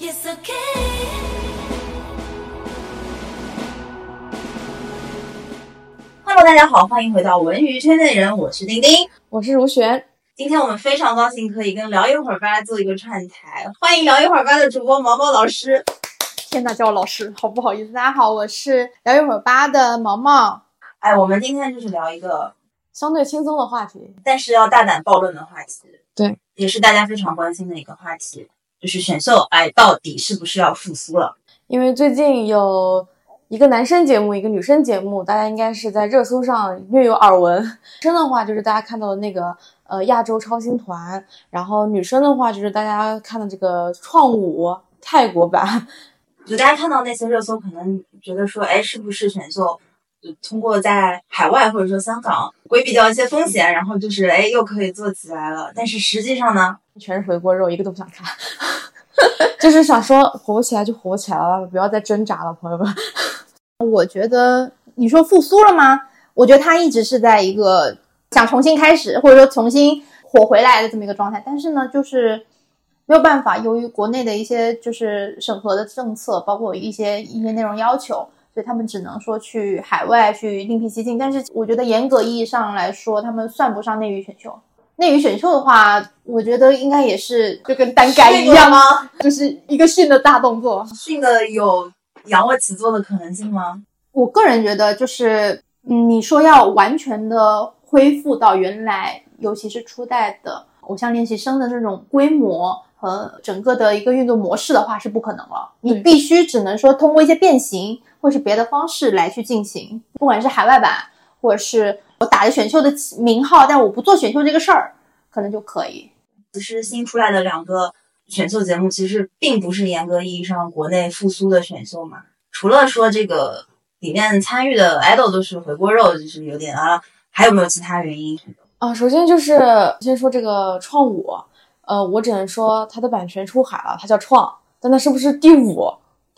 Yes, okay. Hello，大家好，欢迎回到文娱圈内人，我是丁丁。我是如璇，今天我们非常高兴可以跟聊一会儿吧做一个串台，欢迎聊一会儿吧的主播毛毛老师。天呐，叫我老师，好不好意思？大家好，我是聊一会儿吧的毛毛。哎，我们今天就是聊一个，相对轻松的话题，但是要大胆暴论的话题，对，也是大家非常关心的一个话题，就是选秀，哎，到底是不是要复苏了？因为最近有一个男生节目，一个女生节目，大家应该是在热搜上略有耳闻。男 生的话就是大家看到的那个呃亚洲超星团，然后女生的话就是大家看的这个创五泰国版。就大家看到那些热搜，可能觉得说，哎，是不是选秀就通过在海外或者说香港规避掉一些风险，然后就是哎又可以做起来了？但是实际上呢，全是回锅肉，一个都不想看，就是想说火起来就火起来了，不要再挣扎了，朋友们。我觉得你说复苏了吗？我觉得他一直是在一个想重新开始，或者说重新火回来的这么一个状态。但是呢，就是没有办法，由于国内的一些就是审核的政策，包括一些一些内容要求，所以他们只能说去海外去另辟蹊径。但是我觉得严格意义上来说，他们算不上内娱选秀。内娱选秀的话，我觉得应该也是就跟单干一样，吗？就是一个训的大动作。训的有仰卧起坐的可能性吗？我个人觉得，就是嗯，你说要完全的恢复到原来，尤其是初代的偶像练习生的那种规模和整个的一个运作模式的话，是不可能了。你必须只能说通过一些变形或是别的方式来去进行，不管是海外版，或者是我打着选秀的名号，但我不做选秀这个事儿，可能就可以。其实新出来的两个选秀节目，其实并不是严格意义上国内复苏的选秀嘛。除了说这个里面参与的 idol 都是回锅肉，就是有点啊，还有没有其他原因？啊，首先就是先说这个创五，呃，我只能说它的版权出海了，它叫创，但它是不是第五，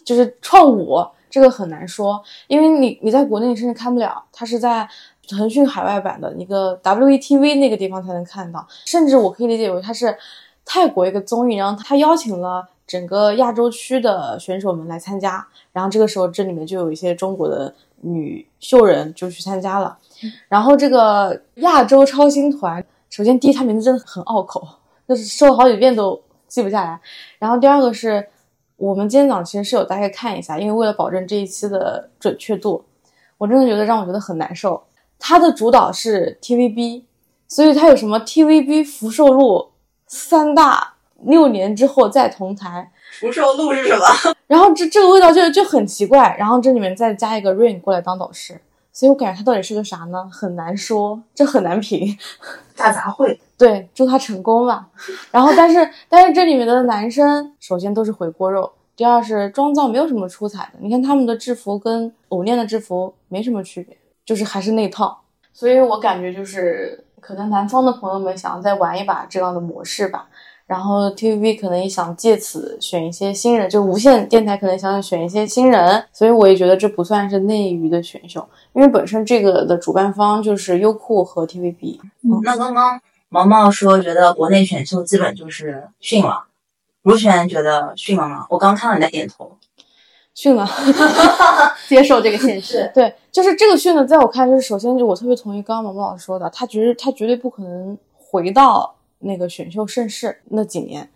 就是创五，这个很难说，因为你你在国内甚至看不了，它是在腾讯海外版的一个 WeTV 那个地方才能看到，甚至我可以理解为它是泰国一个综艺，然后它邀请了整个亚洲区的选手们来参加，然后这个时候这里面就有一些中国的女秀人就去参加了。然后这个亚洲超星团，首先第一，它名字真的很拗口，就是说了好几遍都记不下来。然后第二个是我们今天早上其实是有大概看一下，因为为了保证这一期的准确度，我真的觉得让我觉得很难受。它的主导是 TVB，所以它有什么 TVB 福寿路三大六年之后再同台，福寿路是什么？然后这这个味道就就很奇怪，然后这里面再加一个 Rain 过来当导师，所以我感觉他到底是个啥呢？很难说，这很难评。大杂烩。对，祝他成功吧。然后，但是但是这里面的男生，首先都是回锅肉，第二是妆造没有什么出彩的。你看他们的制服跟偶练的制服没什么区别，就是还是那套。所以我感觉就是可能南方的朋友们想要再玩一把这样的模式吧。然后 TVB 可能也想借此选一些新人，就无线电台可能想选一些新人，所以我也觉得这不算是内娱的选秀，因为本身这个的主办方就是优酷和 TVB。那刚刚毛毛说觉得国内选秀基本就是训了，如璇觉得训了吗？我刚看到你在点头。训了，接受这个现实。对，就是这个训呢，在我看，就是首先就我特别同意刚刚毛毛老师说的，他绝他绝对不可能回到那个选秀盛世那几年，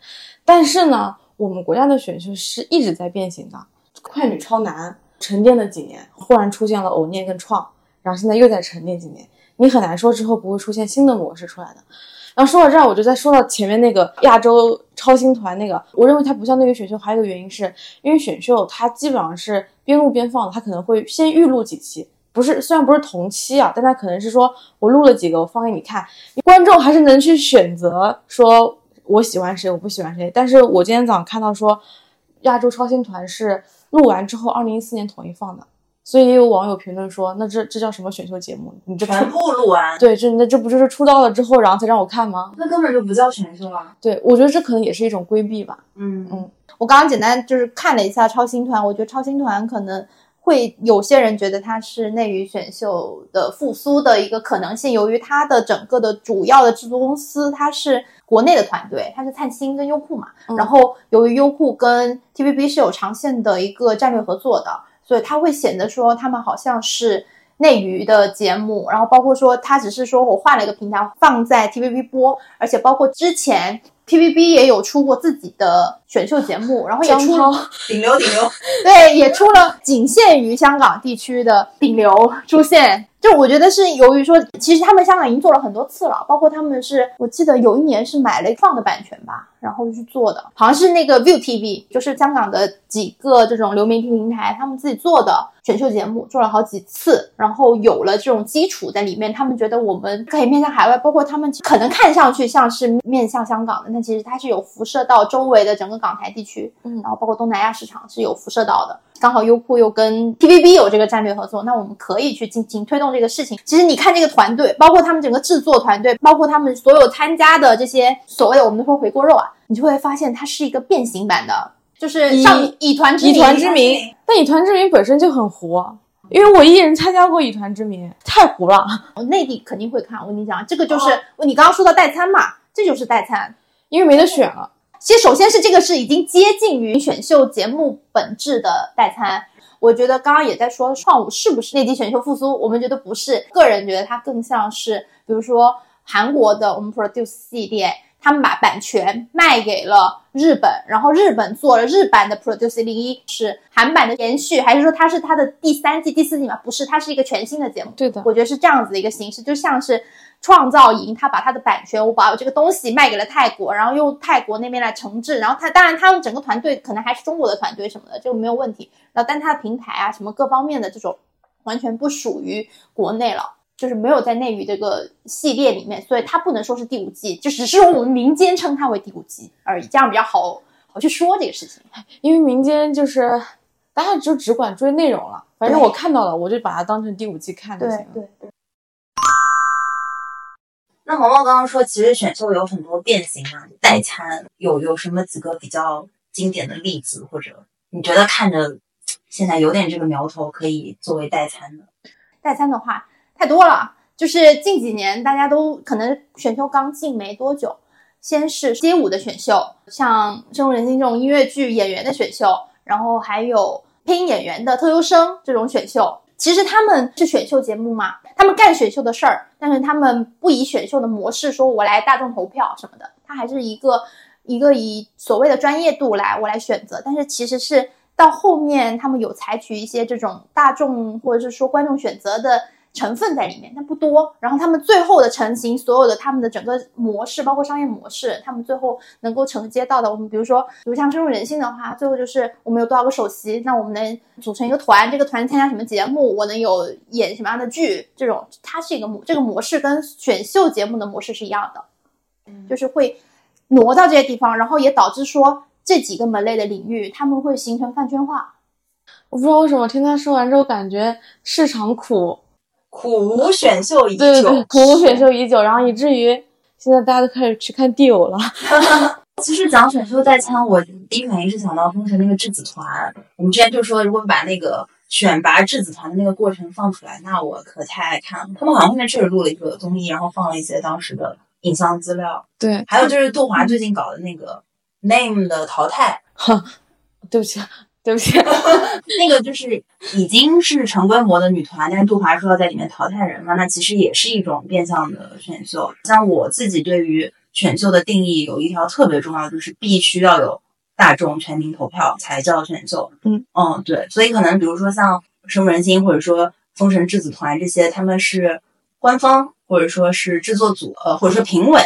但是呢，我们国家的选秀是一直在变形的，快女超男沉淀了几年，忽然出现了偶念跟创，然后现在又在沉淀几年，你很难说之后不会出现新的模式出来的。然后说到这儿，我就再说到前面那个亚洲超星团那个，我认为它不像那个选秀，还有一个原因是因为选秀它基本上是边录边放，它可能会先预录几期，不是虽然不是同期啊，但他可能是说我录了几个，我放给你看，观众还是能去选择说我喜欢谁，我不喜欢谁。但是我今天早上看到说，亚洲超星团是录完之后，二零一四年统一放的，所以也有网友评论说，那这这叫什么选秀节目？你这全部录完，对，这那这不就是出道了之后，然后才让我看吗？那根本就不叫选秀啊。对，我觉得这可能也是一种规避吧。嗯嗯我刚刚简单就是看了一下超星团，我觉得超星团可能会有些人觉得它是内娱选秀的复苏的一个可能性，由于它的整个的主要的制作公司它是国内的团队，它是灿星跟优酷嘛，嗯。然后由于优酷跟 TVB 是有长线的一个战略合作的，所以它会显得说他们好像是内娱的节目，然后包括说它只是说我换了一个平台放在 TVB 播，而且包括之前 TVB 也有出过自己的选秀节目，然后也出了，顶流顶流，对，也出了仅限于香港地区的顶流出现。就我觉得是由于说，其实他们香港已经做了很多次了，包括他们是我记得有一年是买了放的版权吧，然后去做的，好像是那个 View TV，就是香港的几个这种流媒体平台，他们自己做的选秀节目，做了好几次，然后有了这种基础在里面，他们觉得我们可以面向海外，包括他们可能看上去像是面向香港的，但其实它是有辐射到周围的整个港台地区，嗯然后包括东南亚市场是有辐射到的。刚好优酷又跟 TVB 有这个战略合作，那我们可以去进行推动这个事情。其实你看这个团队，包括他们整个制作团队，包括他们所有参加的这些所谓的我们说回锅肉啊，你就会发现它是一个变形版的，就是上以以团之以，团之名，但以团之名本身就很糊，因为我一人参加过以团之名，太糊了。内地肯定会看。我跟你讲，这个就是、你刚刚说到代餐嘛，这就是代餐。因为没得选了。其实首先是这个是已经接近于选秀节目本质的代餐。我觉得刚刚也在说创五是不是内地选秀复苏，我们觉得不是，个人觉得它更像是，比如说韩国的我们 Produce 系列，他们把版权卖给了日本，然后日本做了日版的 Produce 零一，是韩版的延续，还是说它是它的第三季、第四季嘛？不是，它是一个全新的节目。对的，我觉得是这样子的一个形式，就像是创造营，他把他的版权，我把我这个东西卖给了泰国，然后用泰国那边来承制，然后他当然他们整个团队可能还是中国的团队什么的，这个没有问题。然后但他的平台啊什么各方面的这种完全不属于国内了。就是没有在内娱这个系列里面，所以它不能说是第五季，就只是说我们民间称它为第五季而已，这样比较好好去说这个事情。因为民间就是大家就只管追内容了，反正我看到了，我就把它当成第五季看就行了。对对，那毛毛刚刚说，其实选秀有很多变形嘛，代餐有有什么几个比较经典的例子，或者你觉得看着现在有点这个苗头，可以作为代餐的？代餐的话太多了，就是近几年大家都可能选秀刚进没多久，先是街舞的选秀，像深入人心这种音乐剧演员的选秀，然后还有配音演员的特优生这种选秀。其实他们是选秀节目嘛，他们干选秀的事儿，但是他们不以选秀的模式说我来大众投票什么的，他还是一个一个以所谓的专业度来我来选择，但是其实是到后面他们有采取一些这种大众或者是说观众选择的成分在里面，但不多。然后他们最后的成型，所有的他们的整个模式，包括商业模式，他们最后能够承接到的，我们比如说，比如像深入人心的话，最后就是我们有多少个首席，那我们能组成一个团，这个团参加什么节目，我能有演什么样的剧，这种它是一个模，这个模式跟选秀节目的模式是一样的，就是会挪到这些地方，然后也导致说这几个门类的领域，他们会形成饭圈化。我不知道为什么听他说完之后，感觉市场苦，苦无选秀已久，对对对，苦无选秀已久，然后以至于现在大家都开始去看地友了。其实讲选秀代餐，我第一反应是想到封神那个质子团。我们之前就说，如果把那个选拔质子团的那个过程放出来，那我可太爱看了。他们好像后面确实录了一个综艺，然后放了一些当时的影像资料。对，还有就是杜华最近搞的那个 Name 的淘汰，对不起，对不起，那个就是已经是成规模的女团，但是杜华说要在里面淘汰人嘛，那其实也是一种变相的选秀。像我自己对于选秀的定义有一条特别重要，就是必须要有大众全民投票才叫选秀。嗯嗯，对，所以可能比如说像深入人心，或者说封神质子团这些，他们是官方或者说是制作组，呃，或者说评委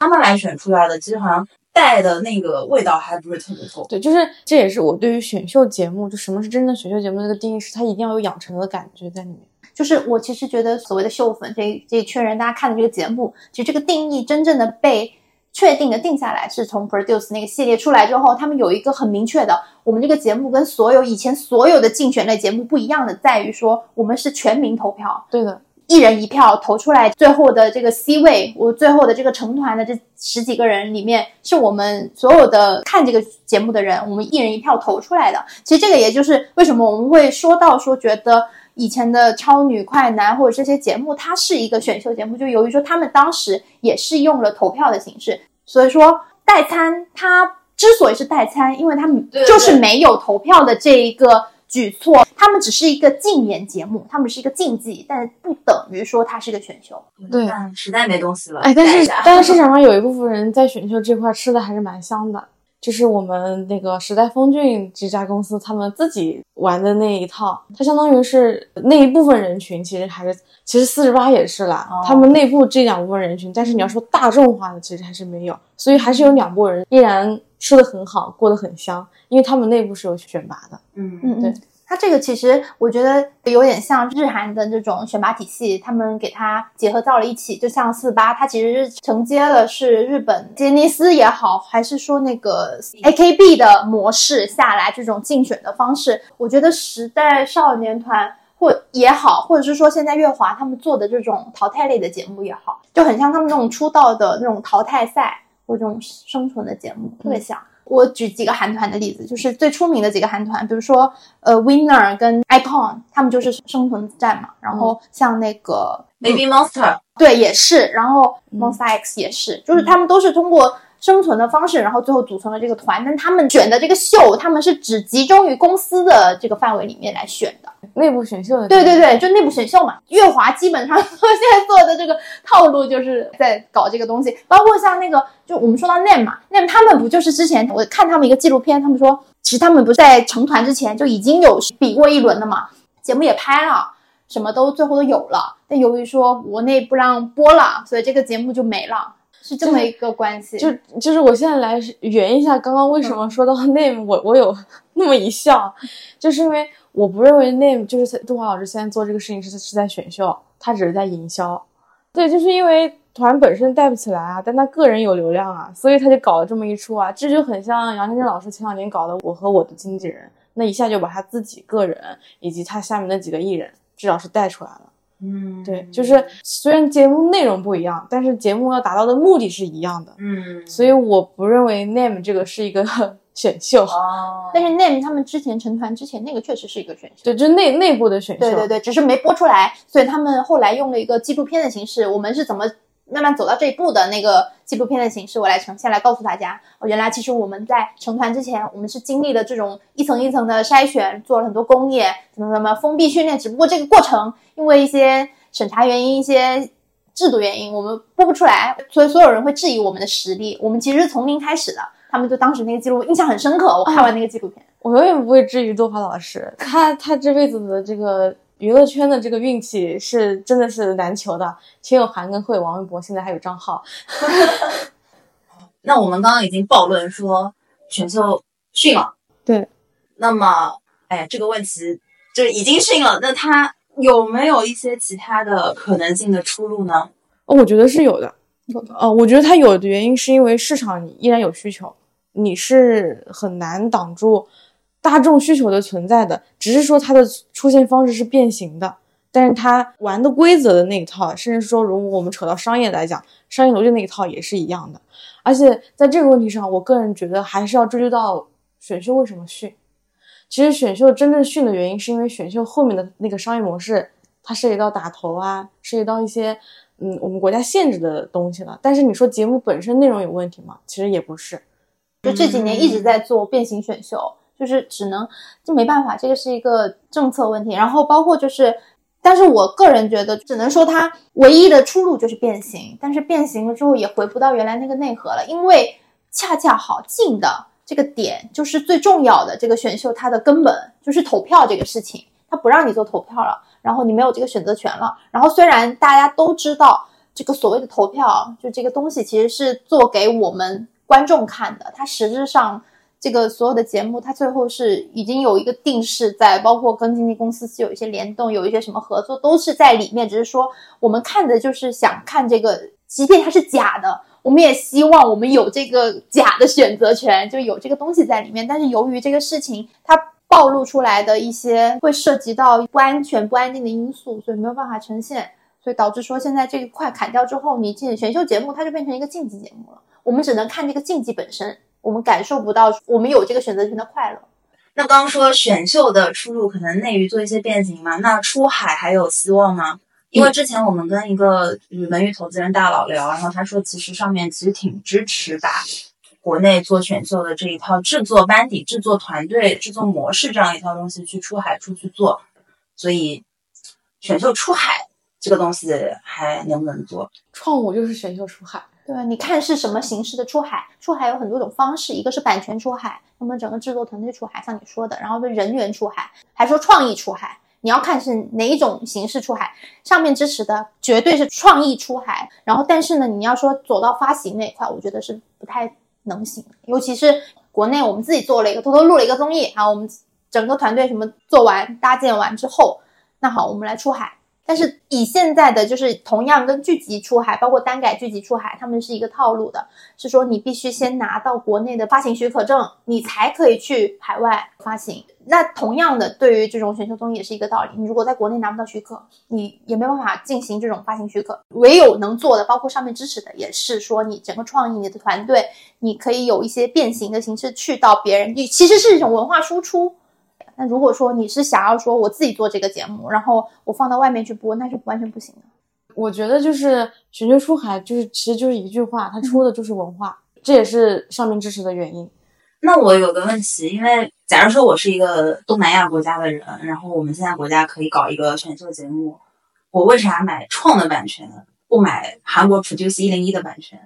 他们来选出来的，其实好像带的那个味道还不是特别够。对，就是这也是我对于选秀节目，就什么是真正的选秀节目的一个定义，是它一定要有养成的感觉在里面。就是我其实觉得所谓的秀粉这这一圈人，大家看的这个节目，其实这个定义真正的被确定的定下来，是从 Produce 那个系列出来之后，他们有一个很明确的，我们这个节目跟所有以前所有的竞选类节目不一样的，在于说我们是全民投票，对的，一人一票投出来，最后的这个 C 位，我最后的这个成团的这十几个人里面，是我们所有的看这个节目的人，我们一人一票投出来的。其实这个也就是为什么我们会说到说，觉得以前的超女、快男或者这些节目，它是一个选秀节目，就由于说他们当时也是用了投票的形式，所以说代餐它之所以是代餐，因为他们就是没有投票的这一个举措，他们只是一个竞演节目，他们是一个竞技，但不等于说它是一个选秀。对但实在没东西了。哎，但是但是市场上有一部分人在选秀这块吃的还是蛮香的，就是我们那个时代峰峻这家公司他们自己玩的那一套，它相当于是那一部分人群其实还是，其实四十八也是啦，哦他们内部这两部分人群，但是你要说大众化的其实还是没有，所以还是有两拨人依然吃的很好，过得很香，因为他们内部是有选拔的。嗯嗯，对嗯，它这个其实我觉得有点像日韩的这种选拔体系，他们给它结合到了一起，就像四八，它其实是承接了是日本杰尼斯也好，还是说那个 AKB 的模式下来这种竞选的方式，我觉得时代少年团。或也好，或者是说现在乐华他们做的这种淘汰类的节目也好，就很像他们那种出道的那种淘汰赛或这种生存的节目，特别像。我举几个韩团的例子，就是最出名的几个韩团，比如说呃 Winner 跟 Icon，他们就是生存战嘛。然后像那个、，Baby Monster，对也是，然后嗯。Monsta X 也是，就是他们都是通过生存的方式，然后最后组成了这个团。但他们选的这个秀，他们是只集中于公司的这个范围里面来选的。内部选秀的对对对，就内部选秀嘛。月华基本上现在做的这个套路就是在搞这个东西，包括像那个，就我们说到 NAME 嘛，NAME 他们不就是之前我看他们一个纪录片，他们说其实他们不是在成团之前就已经有比过一轮的嘛，节目也拍了，什么都最后都有了，但由于说国内不让播了，所以这个节目就没了，是这么一个关系。就就是我现在来圆一下刚刚为什么说到 name，、我我有 那么一笑，就是因为我不认为 name 就是杜华老师现在做这个事情是是在选秀，他只是在营销。对，就是因为团本身带不起来啊，但他个人有流量啊，所以他就搞了这么一出啊，这就很像杨天真老师前两年搞的《我和我的经纪人》，那一下就把他自己个人以及他下面那几个艺人至少是带出来了。嗯，对，就是虽然节目内容不一样，但是节目要达到的目的是一样的。嗯，所以我不认为 name 这个是一个 选秀，哦，但是 NAME 他们之前成团之前那个确实是一个选秀。对，就是内内部的选秀。对对对，只是没播出来，所以他们后来用了一个纪录片的形式，我们是怎么慢慢走到这一步的那个纪录片的形式，我来呈现，来告诉大家，哦，原来其实我们在成团之前，我们是经历了这种一层一层的筛选，做了很多工业，怎么怎么封闭训练，只不过这个过程因为一些审查原因、一些制度原因，我们播不出来，所以所有人会质疑我们的实力。我们其实从零开始的，他们就当时那个记录印象很深刻，我看完那个纪录片。我永远不会质疑杜华老师，他他这辈子的这个娱乐圈的这个运气是真的是难求的，前有韩庚、惠、王一博，现在还有张浩。那我们刚刚已经暴论说选秀训了，对，那么，哎，这个问题就是已经训了，那他有没有一些其他的可能性的出路呢？哦，我觉得是有的。有的呃，我觉得他有的原因是因为市场依然有需求，你是很难挡住大众需求的存在的，只是说它的出现方式是变形的，但是它玩的规则的那一套，甚至说如果我们扯到商业来讲，商业逻辑那一套也是一样的。而且在这个问题上，我个人觉得还是要追究到选秀为什么训。其实选秀真正训的原因，是因为选秀后面的那个商业模式，它涉及到打头啊，涉及到一些嗯我们国家限制的东西了。但是你说节目本身内容有问题吗？其实也不是。就这几年一直在做变形选秀，就是只能就没办法，这个是一个政策问题。然后包括就是，但是我个人觉得，只能说它唯一的出路就是变形，但是变形了之后也回不到原来那个内核了，因为恰恰好进的这个点就是最重要的，这个选秀它的根本就是投票这个事情，它不让你做投票了，然后你没有这个选择权了。然后虽然大家都知道这个所谓的投票，就这个东西其实是做给我们观众看的，它实质上这个所有的节目，它最后是已经有一个定式在，包括跟经纪公司是有一些联动，有一些什么合作都是在里面，只是说我们看的就是想看这个，即便它是假的。我们也希望我们有这个假的选择权，就有这个东西在里面。但是由于这个事情它暴露出来的一些会涉及到不安全、不安定的因素，所以没有办法呈现。所以导致说现在这一块砍掉之后，你进选秀节目它就变成一个竞技节目了，我们只能看这个竞技本身，我们感受不到我们有这个选择权的快乐。那刚刚说选秀的出路可能内娱做一些变形嘛，那出海还有希望吗？因为之前我们跟一个就是文娱投资人大佬聊，然后他说其实上面其实挺支持把国内做选秀的这一套制作班底、制作团队、制作模式这样一套东西去出海出去做，所以选秀出海这个东西还能不能做？创五就是选秀出海，对？你看是什么形式的出海？出海有很多种方式，一个是版权出海，那么整个制作团队出海，像你说的，然后是人员出海，还说创意出海。你要看是哪一种形式出海，上面支持的绝对是创意出海，然后但是呢，你要说走到发行那一块，我觉得是不太能行，尤其是国内我们自己做了一个，偷偷录了一个综艺，啊，我们整个团队什么做完搭建完之后，那好，我们来出海。但是以现在的就是同样跟剧集出海，包括单改剧集出海，他们是一个套路的，是说你必须先拿到国内的发行许可证，你才可以去海外发行。那同样的，对于这种选秀综艺也是一个道理，你如果在国内拿不到许可，你也没办法进行这种发行许可。唯有能做的，包括上面支持的，也是说你整个创意、你的团队，你可以有一些变形的形式去到别人，你其实是一种文化输出。那如果说你是想要说我自己做这个节目，然后我放到外面去播，那是完全不行的。我觉得就是选秀出海，就是其实就是一句话，它出的就是文化，这也是上面支持的原因。那我有个问题，因为假如说我是一个东南亚国家的人，然后我们现在国家可以搞一个选秀节目，我为啥买创的版权，不买韩国 Produce 一零一的版权？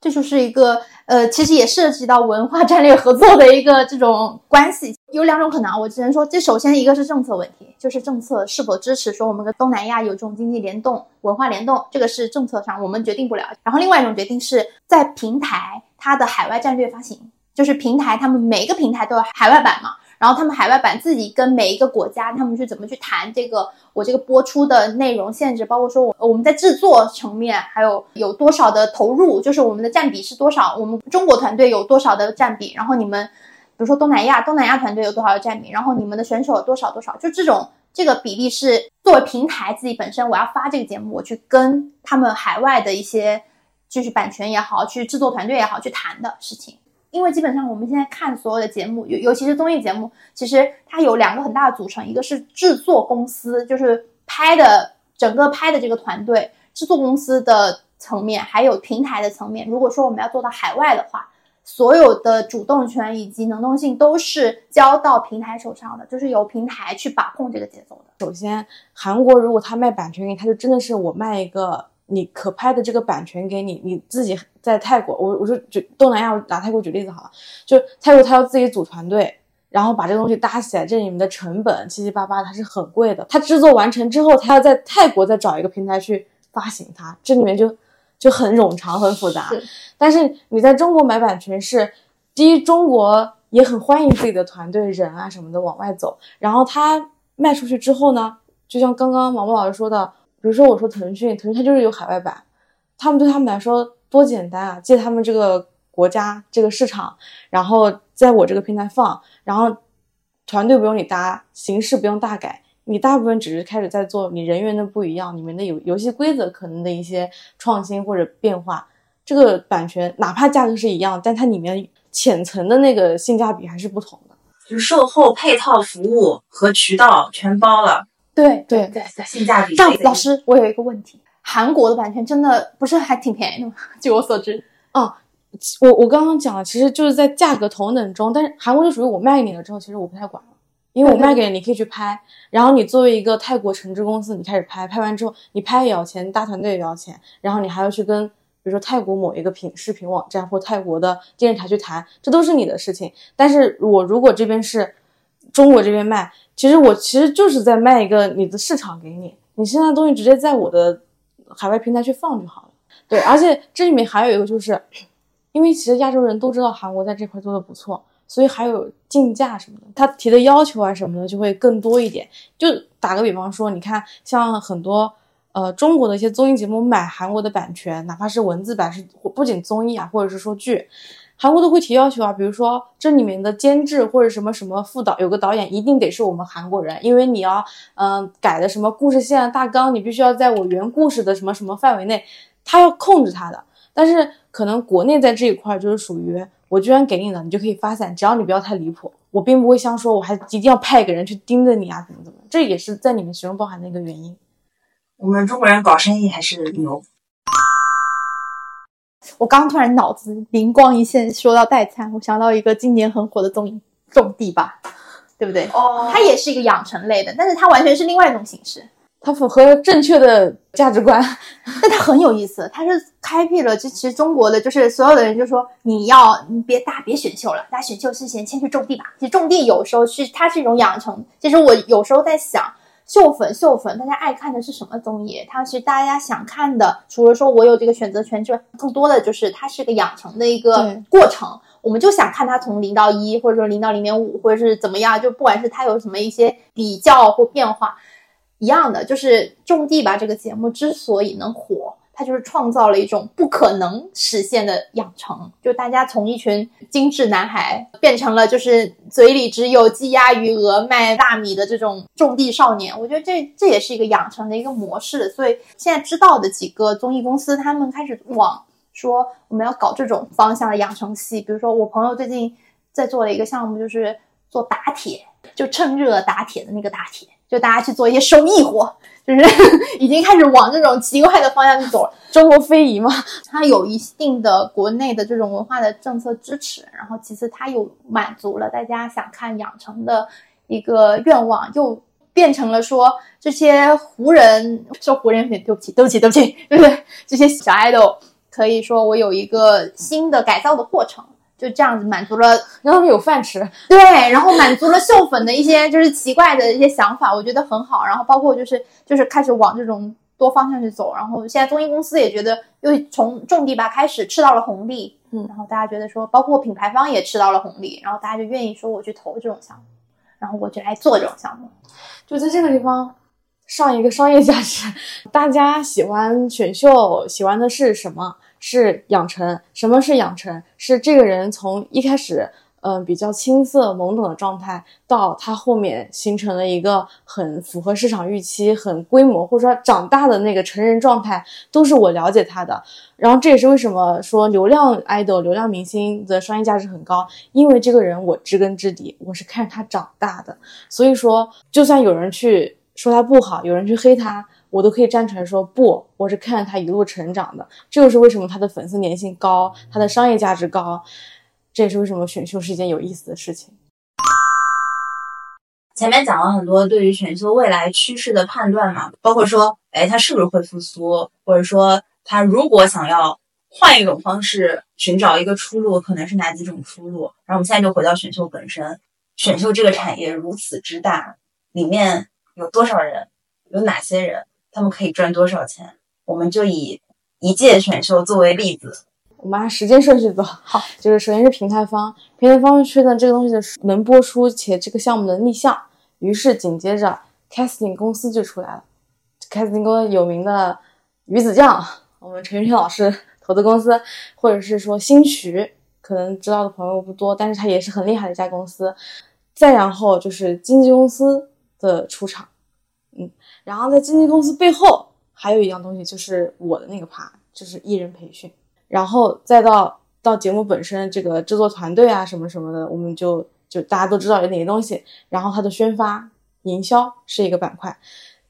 这就是一个呃，其实也涉及到文化战略合作的一个这种关系。有两种可能啊，我只能说，这首先一个是政策问题，就是政策是否支持说我们跟东南亚有这种经济联动、文化联动，这个是政策上我们决定不了。然后另外一种决定是在平台它的海外战略发行，就是平台他们每一个平台都有海外版嘛。然后他们海外版自己跟每一个国家，他们去怎么去谈这个我这个播出的内容限制，包括说我我们在制作层面还有有多少的投入，就是我们的占比是多少，我们中国团队有多少的占比，然后你们比如说东南亚东南亚团队有多少的占比，然后你们的选手有多少多少，就这种这个比例是作为平台自己本身我要发这个节目，我去跟他们海外的一些就是版权也好，去制作团队也好去谈的事情。因为基本上我们现在看所有的节目，尤尤其是综艺节目，其实它有两个很大的组成，一个是制作公司，就是拍的整个拍的这个团队，制作公司的层面，还有平台的层面。如果说我们要做到海外的话，所有的主动权以及能动性都是交到平台手上的，就是由平台去把控这个节奏的。首先，韩国如果他卖版权给你，他就真的是我卖一个。你可拍的这个版权给你，你自己在泰国，我我说举东南亚拿泰国举例子好了，就泰国他要自己组团队，然后把这个东西搭起来，这里面的成本七七八八它是很贵的。他制作完成之后，他要在泰国再找一个平台去发行它，这里面就就很冗长很复杂。但是你在中国买版权是，第一中国也很欢迎自己的团队人啊什么的往外走，然后他卖出去之后呢，就像刚刚毛毛老师说的。比如说，我说腾讯，腾讯它就是有海外版，他们对他们来说多简单啊，借他们这个国家这个市场，然后在我这个平台放，然后团队不用你搭，形式不用大改，你大部分只是开始在做你人员的不一样，里面的游游戏规则可能的一些创新或者变化，这个版权哪怕价格是一样，但它里面浅层的那个性价比还是不同的，就是售后配套服务和渠道全包了。对对对，性价比。但老师，我有一个问题，韩国的版权真的不是还挺便宜的吗？据我所知，嗯，我我刚刚讲了，其实就是在价格同等中，但是韩国就属于我卖给你了之后，其实我不太管了，因为我卖给你，你可以去拍，然后你作为一个泰国承制公司，你开始拍拍完之后，你拍也要钱，大团队也要钱，然后你还要去跟比如说泰国某一个品视频网站或泰国的电视台去谈，这都是你的事情。但是我如果这边是中国这边卖。其实我其实就是在卖一个你的市场给你，你现在东西直接在我的海外平台去放就好了。对，而且这里面还有一个就是，因为其实亚洲人都知道韩国在这块做的不错，所以还有竞价什么的，他提的要求啊什么的就会更多一点。就打个比方说，你看像很多呃中国的一些综艺节目买韩国的版权，哪怕是文字版，是不仅综艺啊，或者是说剧，韩国都会提要求啊，比如说这里面的监制或者什么什么副导，有个导演一定得是我们韩国人，因为你要嗯、改的什么故事线大纲，你必须要在我原故事的什么什么范围内，他要控制他的。但是可能国内在这一块就是属于我居然给你了，你就可以发散，只要你不要太离谱，我并不会像说我还一定要派一个人去盯着你啊，怎么怎么，这也是在里面其中包含的一个原因。我们中国人搞生意还是牛。我刚突然脑子灵光一现，说到代餐，我想到一个今年很火的综艺《种地吧》，对不对？哦它也是一个养成类的，但是它完全是另外一种形式。它符合正确的价值观，但它很有意思，它是开辟了这其实中国的就是所有的人就说你要你别大家别选秀了，大家选秀之前先去种地吧。其实种地有时候是它是一种养成。其实我有时候在想，秀粉秀粉，大家爱看的是什么综艺？它是大家想看的，除了说我有这个选择权之外，更多的就是它是个养成的一个过程。我们就想看它从零到一，或者说零到零点五，或者是怎么样，就不管是它有什么一些比较或变化，一样的，就是种地吧这个节目之所以能火，它就是创造了一种不可能实现的养成，就大家从一群精致男孩变成了就是嘴里只有鸡鸭鱼鹅卖大米的这种种地少年。我觉得这这也是一个养成的一个模式，所以现在知道的几个综艺公司，他们开始往说我们要搞这种方向的养成系，比如说我朋友最近在做的一个项目就是做打铁，就趁热打铁的那个打铁，就大家去做一些收益活，就是 已经开始往这种奇怪的方向去走了。中国非遗嘛，它有一定的国内的这种文化的政策支持，然后其次它又满足了大家想看养成的一个愿望，又变成了说这些湖人说湖人粉，对不起，对不起，对不起，对不对？这些小 idol 可以说我有一个新的改造的过程。就这样子满足了让他们有饭吃。对，然后满足了秀粉的一些就是奇怪的一些想法，我觉得很好。然后包括就是就是开始往这种多方向去走，然后现在综艺公司也觉得又从种地吧开始吃到了红利，嗯然后大家觉得说，包括品牌方也吃到了红利，然后大家就愿意说我去投这种项目，然后我就来做这种项目。就在这个地方上一个商业价值。大家喜欢选秀，喜欢的是什么？是养成。什么是养成？是这个人从一开始，嗯、比较青涩懵懂的状态，到他后面形成了一个很符合市场预期、很规模或者说长大的那个成人状态，都是我了解他的。然后这也是为什么说流量 idol、流量明星的商业价值很高，因为这个人我知根知底，我是看着他长大的。所以说，就算有人去说他不好，有人去黑他，我都可以站出来说不，我是看着他一路成长的。这就是为什么他的粉丝粘性高，他的商业价值高。这也是为什么选秀是一件有意思的事情。前面讲了很多对于选秀未来趋势的判断嘛，包括说，哎，他是不是会复苏，或者说他如果想要换一种方式寻找一个出路，可能是哪几种出路。然后我们现在就回到选秀本身，选秀这个产业如此之大，里面有多少人，有哪些人，他们可以赚多少钱？我们就以一届选秀作为例子，我们按时间顺序走，好，就是首先是平台方，平台方确认这个东西的能播出且这个项目的立项，于是紧接着 casting 公司就出来了，casting 公司有名的鱼子酱，我们陈玉轩老师投的公司，或者是说新渠，可能知道的朋友不多，但是它也是很厉害的一家公司。再然后就是经纪公司的出场，然后在经纪公司背后还有一样东西，就是我的那个趴，就是艺人培训。然后再到到节目本身这个制作团队啊什么什么的，我们就就大家都知道有哪些东西。然后它的宣发、营销是一个板块，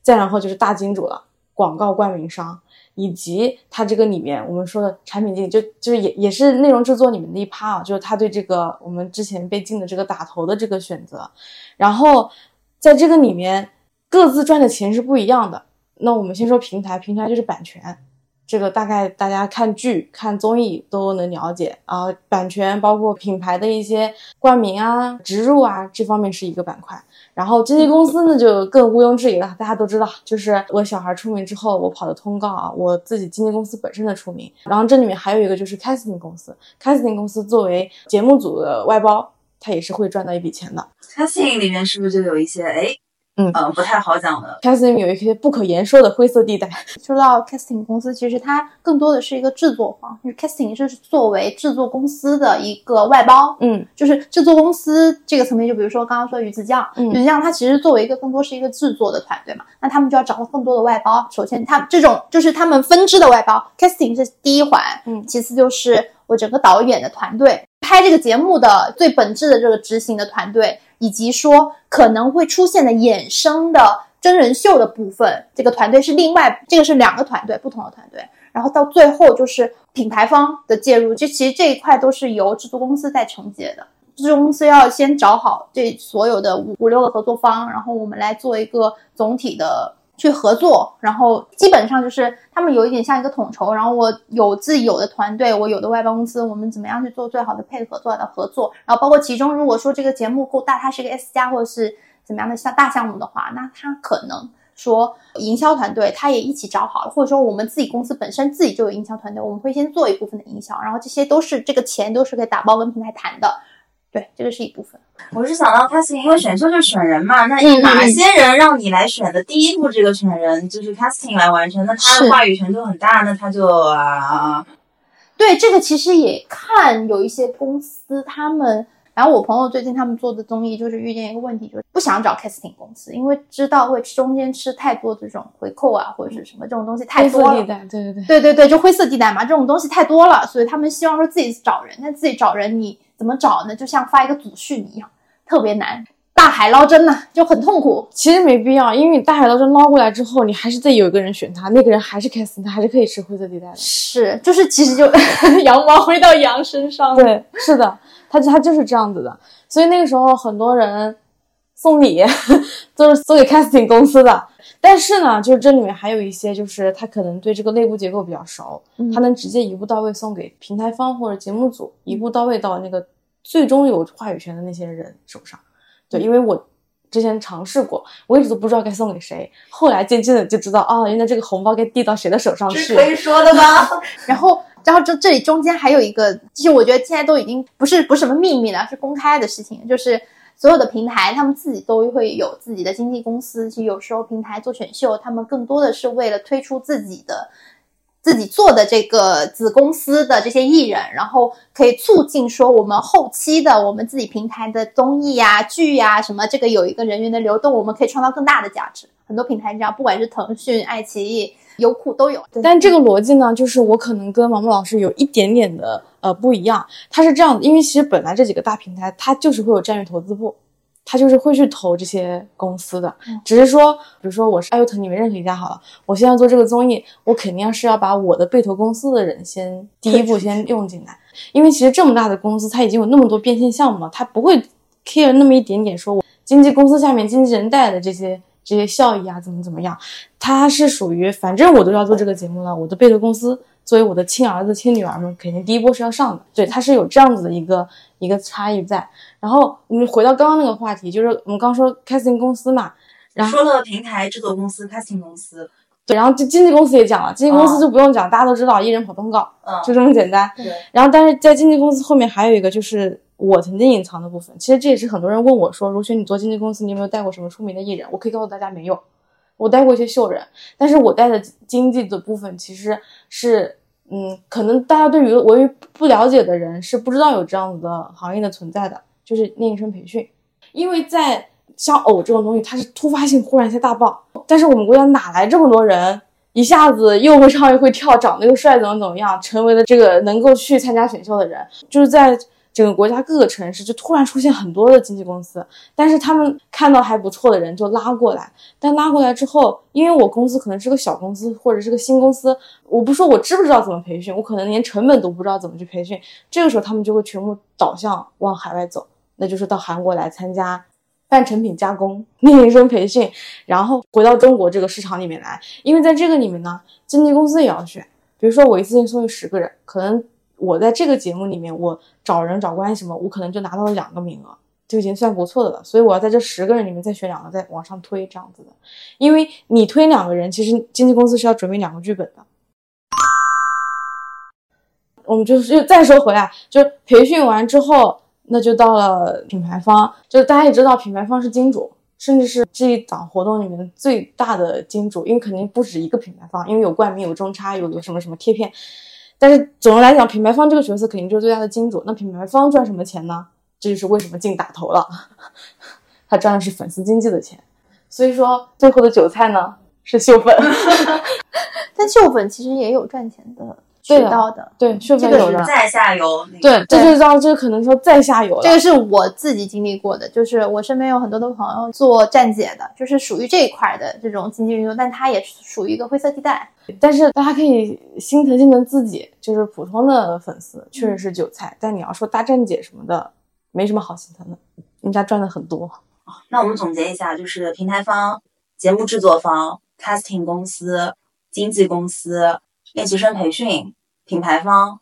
再然后就是大金主了，广告冠名商，以及它这个里面我们说的产品经理，就就是也也是内容制作里面的一趴啊，就是他对这个我们之前被禁的这个打头的这个选择，然后在这个里面各自赚的钱是不一样的。那我们先说平台，平台就是版权。这个大概大家看剧、看综艺都能了解啊，版权包括品牌的一些冠名啊、植入啊，这方面是一个板块。然后经纪公司呢就更毋庸置疑了，大家都知道，就是我小孩出名之后，我跑的通告啊，我自己经纪公司本身的出名。然后这里面还有一个就是 casting 公司，casting 公司作为节目组的外包，它也是会赚到一笔钱的。casting 里面是不是就有一些哎嗯呃不太好讲的。casting 有一些不可言说的灰色地带。说到 casting 公司，其实它更多的是一个制作方，就是 casting 是作为制作公司的一个外包，嗯就是制作公司这个层面，就比如说刚刚说鱼子酱，嗯鱼子酱它其实作为一个更多是一个制作的团队嘛，那他们就要找到更多的外包。首先，他这种就是他们分支的外包，casting 是第一环，嗯其次就是我整个导演的团队，拍这个节目的最本质的这个执行的团队，以及说可能会出现的衍生的真人秀的部分，这个团队是另外，这个是两个团队，不同的团队。然后到最后就是品牌方的介入，这其实这一块都是由制作公司在承接的。制作公司要先找好这所有的五五六个合作方，然后我们来做一个总体的去合作，然后基本上就是他们有一点像一个统筹，然后我有自己有的团队，我有的外包公司，我们怎么样去做最好的配合、最好的合作，然后包括其中如果说这个节目够大，它是一个 S 加或者是怎么样的像大项目的话，那它可能说营销团队他也一起找好了，或者说我们自己公司本身自己就有营销团队，我们会先做一部分的营销，然后这些都是这个钱都是可以打包跟平台谈的，对，这个是一部分。我是想到 casting，因为选秀就是选人嘛，那哪些人让你来选的？第一步这个选人就是 casting 来完成，那他的话语权就很大，那他就啊，对，这个其实也看有一些公司他们。然后我朋友最近他们做的综艺就是遇见一个问题，就是不想找 casting 公司，因为知道会中间吃太多这种回扣啊或者是什么这种东西太多了。灰色地带，对对对。对对对，就灰色地带嘛，这种东西太多了，所以他们希望说自己找人，但自己找人你怎么找呢？就像发一个祖训一样，特别难，大海捞针呐、就很痛苦。其实没必要，因为你大海捞针捞过来之后，你还是得有一个人选他，那个人还是 casting，他还是可以吃灰色地带的。是，就是其实就 羊毛回到羊身上。，对，是的，他他就是这样子的。所以那个时候很多人送礼 都是送给 casting 公司的。但是呢，就是这里面还有一些，就是他可能对这个内部结构比较熟，嗯他能直接一步到位送给平台方或者节目组，一步到位到那个最终有话语权的那些人手上。对，因为我之前尝试过，我一直都不知道该送给谁，后来渐渐的就知道，哦，原来这个红包该递到谁的手上去。这是可以说的吗？然后，然后这这里中间还有一个，其实我觉得现在都已经不是不是什么秘密了，是公开的事情，就是所有的平台他们自己都会有自己的经纪公司，其实有时候平台做选秀，他们更多的是为了推出自己的。自己做的这个子公司的这些艺人，然后可以促进说我们后期的我们自己平台的综艺呀、剧呀什么，这个有一个人员的流动，我们可以创造更大的价值。很多平台这样，不管是腾讯、爱奇艺、优酷都有。但这个逻辑呢，就是我可能跟毛毛老师有一点点的呃不一样。他是这样的，因为其实本来这几个大平台，它就是会有战略投资部，它就是会去投这些公司的。只是说，比如说我是爱优腾里面任何一家好了，我现在做这个综艺，我肯定是要把我的被投公司的人先第一步先用进来，因为其实这么大的公司，它已经有那么多变现项目了，它不会 care 那么一点点，说我经纪公司下面经纪人带的这些。这些效益啊，怎么怎么样？他是属于，反正我都要做这个节目了，我的贝壳公司作为我的亲儿子、亲女儿们，肯定第一波是要上的。对，它是有这样子的一个一个差异在。然后我们回到刚刚那个话题，就是我们刚说 casting 公司嘛，然后说了平台制作公司、casting 公司，对，然后这经纪公司也讲了，经纪公司就不用讲，大家都知道，艺人跑通告，嗯，就这么简单。对，然后，但是在经纪公司后面还有一个，就是我曾经隐藏的部分。其实这也是很多人问我说：“如雪，你做经纪公司，你有没有带过什么出名的艺人？”我可以告诉大家，没有。我带过一些秀人，但是我带的经纪的部分其实是，嗯，可能大家对于我于不了解的人是不知道有这样子的行业的存在的，就是练习生培训。因为在像偶这种东西，它是突发性忽然一下大爆，但是我们国家哪来这么多人？一下子又会唱又会跳，长得又帅，怎么怎么样，成为了这个能够去参加选秀的人，就是在整个国家各个城市就突然出现很多的经纪公司，但是他们看到还不错的人就拉过来，但拉过来之后，因为我公司可能是个小公司或者是个新公司，我不说我知不知道怎么培训，我可能连成本都不知道怎么去培训，这个时候他们就会全部导向往海外走，那就是到韩国来参加。半成品加工、练习生培训，然后回到中国这个市场里面来，因为在这个里面呢，经纪公司也要选。比如说我一次性送去十个人，可能我在这个节目里面，我找人找关系什么，我可能就拿到了两个名额，就已经算不错的了。所以我要在这十个人里面再选两个，再往上推这样子的。因为你推两个人，其实经纪公司是要准备两个剧本的。我们就是又再说回来，就培训完之后。那就到了品牌方，就大家也知道，品牌方是金主，甚至是这一档活动里面的最大的金主，因为肯定不止一个品牌方，因为有冠名、有中差、有有什么什么贴片。但是总的来讲，品牌方这个角色肯定就是最大的金主。那品牌方赚什么钱呢？这就是为什么进打头了，他赚的是粉丝经济的钱。所以说，最后的韭菜呢是秀粉。但秀粉其实也有赚钱的渠道的，对，这。个是在下游那个。对，这就让这可能说再下游了。这个是我自己经历过的，就是我身边有很多的朋友做站姐的，就是属于这一块的这种经济运作，但它也属于一个灰色地带。但是大家可以心疼心疼自己，就是普通的粉丝确实是韭菜，但你要说大站姐什么的，没什么好心疼的，人家赚的很多。那我们总结一下，就是平台方、节目制作方、casting 公司、经纪公司、练习生培训、品牌方、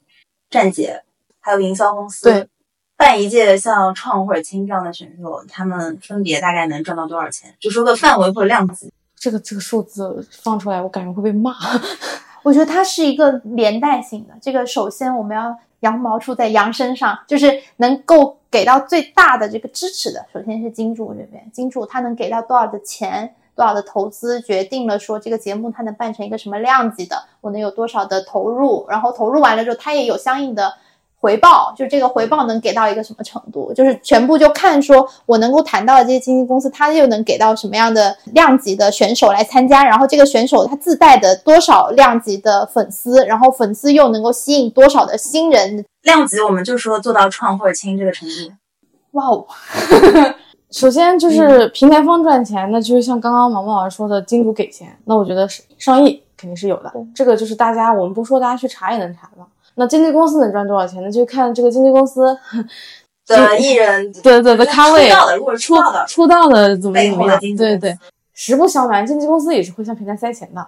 站姐，还有营销公司。对，办一届像创或者青这样的选秀，他们分别大概能赚到多少钱？就说个范围或者量级。这个这个数字放出来，我感觉会被骂。我觉得它是一个连带性的。这个首先我们要羊毛出在羊身上，就是能够给到最大的这个支持的，首先是金主这边，金主他能给到多少的钱，多少的投资，决定了说这个节目它能办成一个什么量级的，我能有多少的投入，然后投入完了之后，它也有相应的。回报就这个回报能给到一个什么程度，就是全部就看说我能够谈到的这些经纪公司，它又能给到什么样的量级的选手来参加，然后这个选手他自带的多少量级的粉丝，然后粉丝又能够吸引多少的新人。量级我们就说做到创或者轻这个程度。哇哦！首先就是平台方赚钱，那就是像刚刚毛毛老师说的，金主给钱，那我觉得是上亿肯定是有的。这个就是大家我们不说，大家去查也能查到。那经纪公司能赚多少钱呢？就看这个经纪公司 的艺人 对对的咖位，出道的如果是出出道的出道的怎么怎么样？对对，实不相瞒，经纪公司也是会向平台塞钱的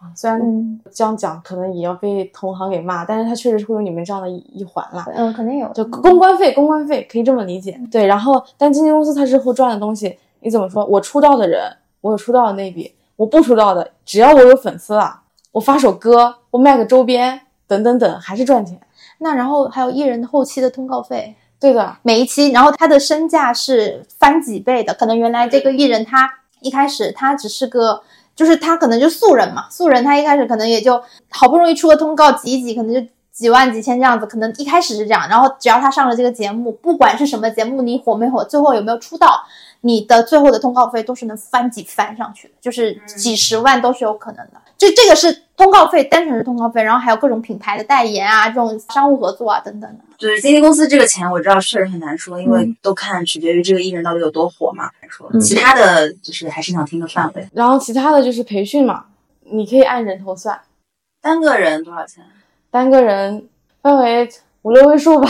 啊。虽然嗯这样讲可能也要被同行给骂，但是它确实是会有你们这样的一一环啦。嗯，肯定有。就公关费，公关费可以这么理解。对，然后但经纪公司它之后赚的东西，你怎么说？我出道的人，我有出道的那笔；我不出道的，只要我有粉丝了，我发首歌，我卖个周边，等等等，还是赚钱。那然后还有艺人的后期的通告费，对的，每一期，然后他的身价是翻几倍的。可能原来这个艺人他一开始他只是个，就是他可能就素人嘛，素人他一开始可能也就好不容易出个通告挤一挤，可能就几万几千这样子，可能一开始是这样。然后只要他上了这个节目，不管是什么节目，你火没火，最后有没有出道，你的最后的通告费都是能翻几番上去的，就是几十万都是有可能的。就这个是通告费，单纯是通告费，然后还有各种品牌的代言啊，这种商务合作啊等等的。就是经纪公司这个钱，我知道确实很难说，因为嗯都看取决于这个艺人到底有多火嘛。说嗯其他的就是还是想听个范围。然后其他的就是培训嘛，你可以按人头算，单个人多少钱？单个人分为五六位数吧。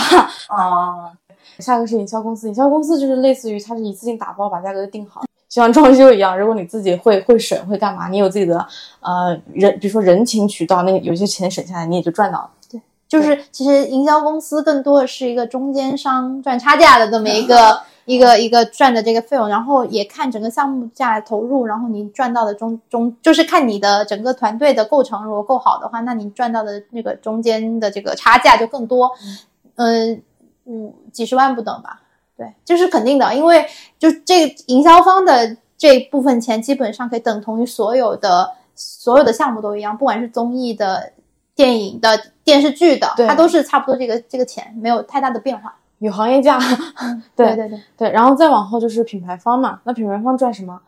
哦，下个是营销公司，营销公司就是类似于它是一次性打包把价格定好，就像装修一样，如果你自己会会省会干嘛，你有自己的呃人，比如说人情渠道，那个有些钱省下来，你也就赚到了。对就是其实营销公司更多的是一个中间商赚差价的这么一个一个一个赚的这个费用，然后也看整个项目价的投入，然后你赚到的中中就是看你的整个团队的构成如果够好的话，那你赚到的那个中间的这个差价就更多，嗯，五几十万不等吧？对，这是肯定的，因为就这个营销方的这部分钱基本上可以等同于所有的所有的项目都一样，不管是综艺的。电影的、电视剧的，它都是差不多这个这个钱，没有太大的变化。有行业价，对对对对，对，然后再往后就是品牌方嘛，那品牌方赚什么？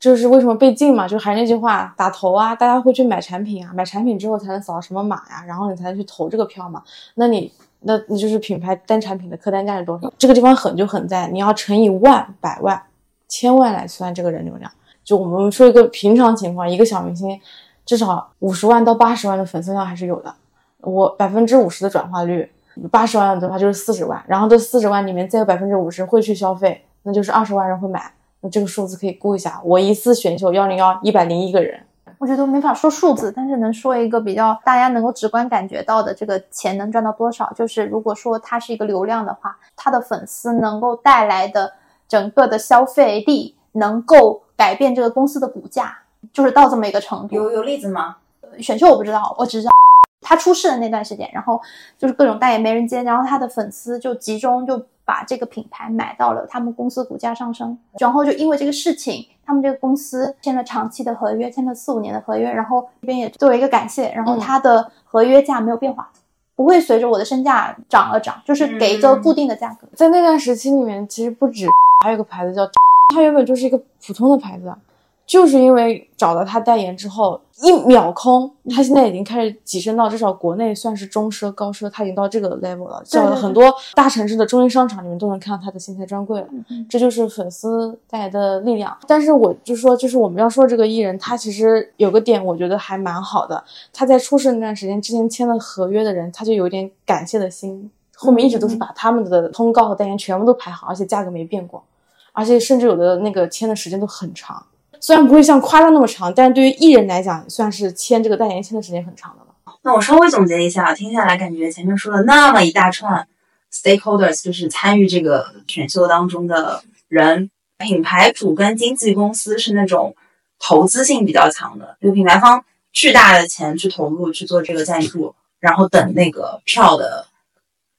就是为什么被禁嘛？就还是那句话，打头啊，大家会去买产品啊，买产品之后才能扫什么码呀，然后你才能去投这个票嘛。那你那那就是品牌单产品的客单价是多少？这个地方狠就狠在你要乘以万、百万、千万来算这个人流量。就我们说一个平常情况，一个小明星至少五十万到八十万的粉丝量还是有的。我百分之五十的转化率，八十万的话就是四十万，然后这四十万里面再有百分之五十会去消费，那就是二十万人会买。那这个数字可以估一下，我一次选秀幺零幺一百零一个人，我觉得没法说数字，但是能说一个比较大家能够直观感觉到的这个钱能赚到多少。就是如果说它是一个流量的话，它的粉丝能够带来的整个的消费力能够改变这个公司的股价，就是到这么一个程度。有有例子吗？选秀我不知道，我只知道他出事的那段时间，然后就是各种代言没人接，然后他的粉丝就集中就把这个品牌买到了他们公司股价上升，然后就因为这个事情，他们这个公司签了长期的合约，签了四五年的合约，然后这边也作为一个感谢，然后他的合约价没有变化，不会随着我的身价涨了涨，就是给一个固定的价格。在那段时期里面，其实不止还有个牌子叫，它原本就是一个普通的牌子。就是因为找到他代言之后，一秒空，他现在已经开始跻身到至少国内算是中奢高奢，他已经到这个 level 了。对很多大城市的中心商场里面都能看到他的新材专柜了。这就是粉丝带来的力量。但是我就说，就是我们要说这个艺人，他其实有个点，我觉得还蛮好的。他在出事那段时间之前签了合约的人，他就有点感谢的心，后面一直都是把他们的通告和代言全部都排好，而且价格没变过，而且甚至有的那个签的时间都很长。虽然不会像夸张那么长，但是对于艺人来讲，算是签这个代言签的时间很长的了。那我稍微总结一下，听下来感觉前面说了那么一大串 stakeholders，就是参与这个选秀当中的人，品牌主跟经纪公司是那种投资性比较强的，就品牌方巨大的钱去投入去做这个赞助，然后等那个票的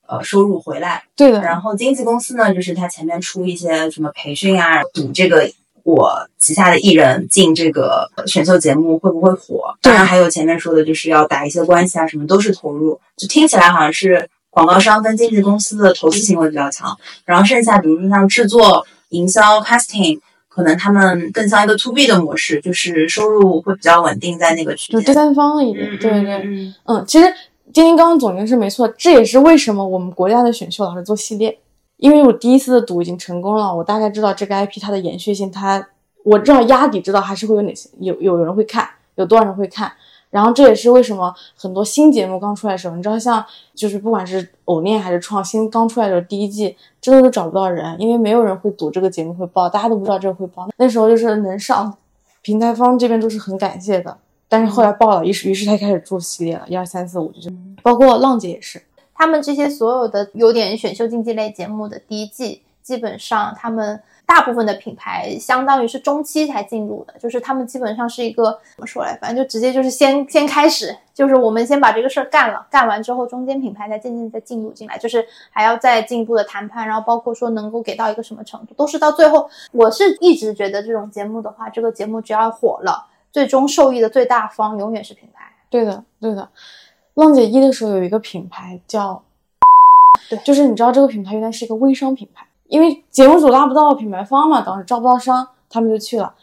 呃收入回来。对的。然后经纪公司呢，就是他前面出一些什么培训啊，赌这个。我旗下的艺人进这个选秀节目会不会火？当然还有前面说的，就是要打一些关系啊，什么都是投入。就听起来好像是广告商跟经纪公司的投资行为比较强，然后剩下比如说像制作、营销、casting，可能他们更像一个 to B 的模式，就是收入会比较稳定在那个区间。就第三方一点，对对，嗯嗯。其实丁丁刚刚总结是没错，这也是为什么我们国家的选秀老是做系列。因为我第一次的赌已经成功了，我大概知道这个 IP 它的延续性，它我知道压底知道还是会有哪些有有人会看，有多少人会看。然后这也是为什么很多新节目刚出来的时候，你知道像就是不管是偶练还是创新刚出来的时候第一季，真的都找不到人，因为没有人会赌这个节目会爆，大家都不知道这个会爆。那时候就是能上，平台方这边都是很感谢的。但是后来爆了，于是于是他开始做系列了，一二三四五就包括浪姐也是。他们这些所有的有点选秀竞技类节目的第一季，基本上他们大部分的品牌相当于是中期才进入的，就是他们基本上是一个怎么说来，反正就直接就是先先开始，就是我们先把这个事儿干了，干完之后中间品牌才渐渐再进入进来，就是还要再进一步的谈判，然后包括说能够给到一个什么程度，都是到最后，我是一直觉得这种节目的话，这个节目只要火了，最终受益的最大方永远是品牌。对的，对的。浪姐一的时候有一个品牌叫，对，就是你知道这个品牌原来是一个微商品牌，因为节目组拉不到品牌方嘛，当时招不到商，他们就去了。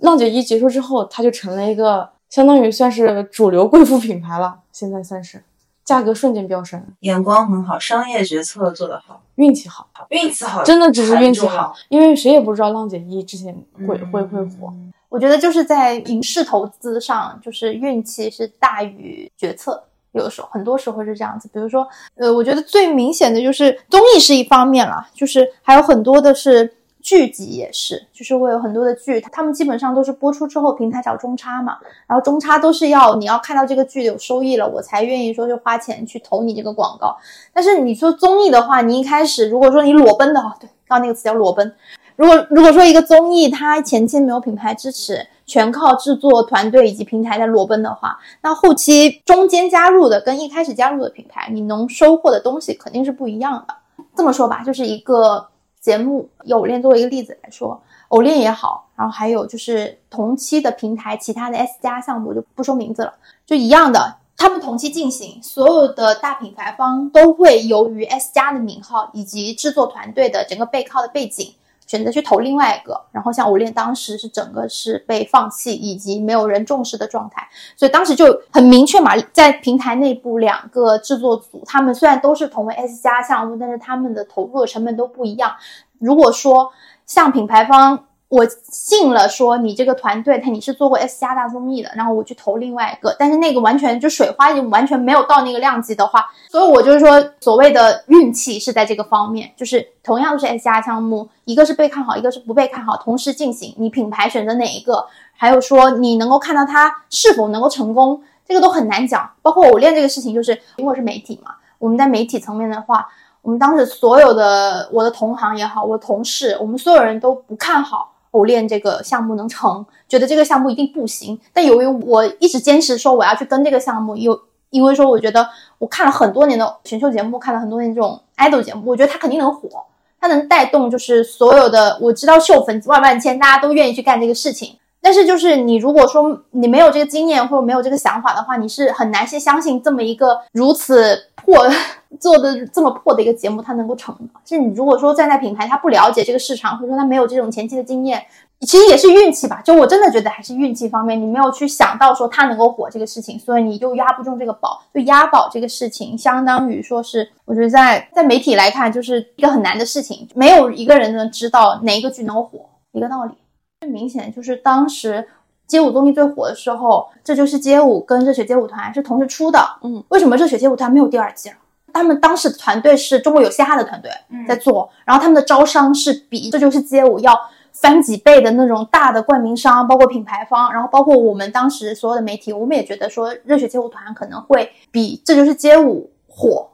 浪姐一结束之后，它就成了一个相当于算是主流贵妇品牌了，现在算是，价格瞬间飙升，眼光很好，商业决策做得好，运气好，运气好，真的只是运气好，因为谁也不知道浪姐一之前会会会火。我觉得就是在影视投资上，就是运气是大于决策。有的时候，很多时候是这样子。比如说，呃，我觉得最明显的就是综艺是一方面了，就是还有很多的是剧集也是，就是会有很多的剧，他们基本上都是播出之后平台找中差嘛，然后中差都是要你要看到这个剧有收益了，我才愿意说就花钱去投你这个广告。但是你说综艺的话，你一开始如果说你裸奔的话，对，刚刚那个词叫裸奔。如果如果说一个综艺它前期没有品牌支持，全靠制作团队以及平台在裸奔的话，那后期中间加入的跟一开始加入的品牌，你能收获的东西肯定是不一样的。这么说吧，就是一个节目，以偶练作为一个例子来说，偶练也好，然后还有就是同期的平台其他的 S 加项目就不说名字了，就一样的，他们同期进行，所有的大品牌方都会由于 S 加的名号以及制作团队的整个背靠的背景。选择去投另外一个，然后像偶练当时是整个是被放弃以及没有人重视的状态，所以当时就很明确嘛，在平台内部两个制作组，他们虽然都是同为 S 加项目，但是他们的投入的成本都不一样。如果说像品牌方。我信了，说你这个团队，他你是做过 S 加大综艺的，然后我去投另外一个，但是那个完全就水花已经完全没有到那个量级的话，所以我就是说，所谓的运气是在这个方面，就是同样都是 S 加项目，一个是被看好，一个是不被看好，同时进行，你品牌选择哪一个，还有说你能够看到它是否能够成功，这个都很难讲。包括偶练这个事情，就是因为是媒体嘛，我们在媒体层面的话，我们当时所有的我的同行也好，我的同事，我们所有人都不看好。不练这个项目能成，觉得这个项目一定不行。但由于我一直坚持说我要去跟这个项目，有因为说我觉得我看了很多年的选秀节目，看了很多年这种 idol 节目，我觉得它肯定能火，它能带动就是所有的我知道秀粉万万千，大家都愿意去干这个事情。但是就是你如果说你没有这个经验或者没有这个想法的话，你是很难去相信这么一个如此破做的这么破的一个节目它能够成的。是你如果说站在品牌，他不了解这个市场，或者说他没有这种前期的经验，其实也是运气吧。就我真的觉得还是运气方面，你没有去想到说他能够火这个事情，所以你就压不中这个宝。就押宝这个事情，相当于说是我觉得在在媒体来看，就是一个很难的事情，没有一个人能知道哪一个剧能火，一个道理。最明显就是当时街舞综艺最火的时候，这就是街舞跟热血街舞团是同时出的。嗯，为什么热血街舞团没有第二季了？他们当时的团队是中国有嘻哈的团队在做，然后他们的招商是比这就是街舞要翻几倍的那种大的冠名商，包括品牌方，然后包括我们当时所有的媒体，我们也觉得说热血街舞团可能会比这就是街舞火。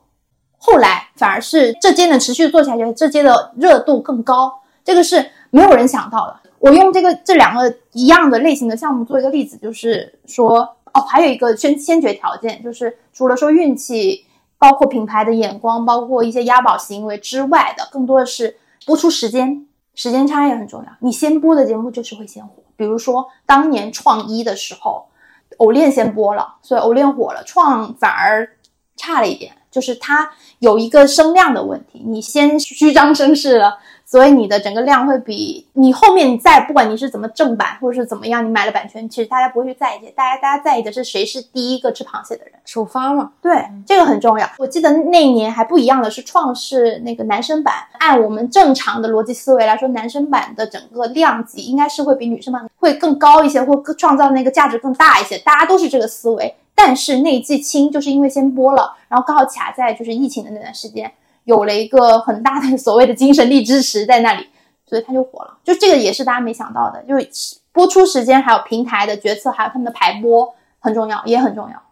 后来反而是这届能持续做下去，这届的热度更高，这个是没有人想到的。我用这个这两个一样的类型的项目做一个例子，就是说，哦，还有一个先先决条件，就是除了说运气，包括品牌的眼光，包括一些押宝行为之外的，更多的是播出时间，时间差也很重要。你先播的节目就是会先火。比如说当年创一的时候，偶练先播了，所以偶练火了，创反而差了一点，就是它有一个声量的问题，你先虚张声势了。所以你的整个量会比你后面你再不管你是怎么正版或者是怎么样，你买了版权，其实大家不会去在意，大家大家在意的是谁是第一个吃螃蟹的人，首发嘛。对，这个很重要。我记得那一年还不一样的是，创世那个男生版，按我们正常的逻辑思维来说，男生版的整个量级应该是会比女生版会更高一些，或更创造那个价值更大一些，大家都是这个思维。但是那一季青就是因为先播了，然后刚好卡在就是疫情的那段时间。有了一个很大的 所谓的精神力支持在那里，所以他就火了。就这个也是大家没想到的，就是播出时间，还有平台的决策，还有他们的排播很重要，也很重要。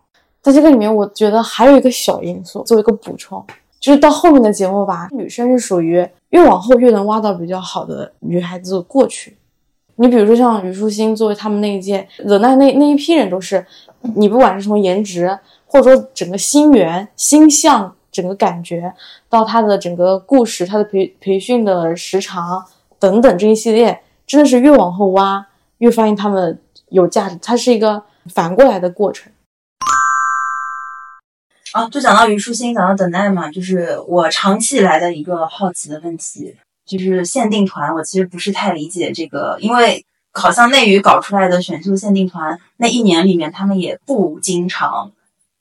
在这个里面，我觉得还有一个小因素，做一个补充，就是到后面的节目吧，女生是属于越往后越能挖到比较好的女孩子过去。你比如说像虞书欣，作为他们那一届的那那那一批人，都是你不管是从颜值，或者说整个心源、心象。整个感觉到他的整个故事，他的培培训的时长等等这一系列，真的是越往后挖，越发现他们有价值。它是一个反过来的过程。啊，就讲到虞书欣，讲到等待嘛，就是我长期以来的一个好奇的问题，就是限定团，我其实不是太理解这个，因为好像内娱搞出来的选秀限定团，那一年里面他们也不经常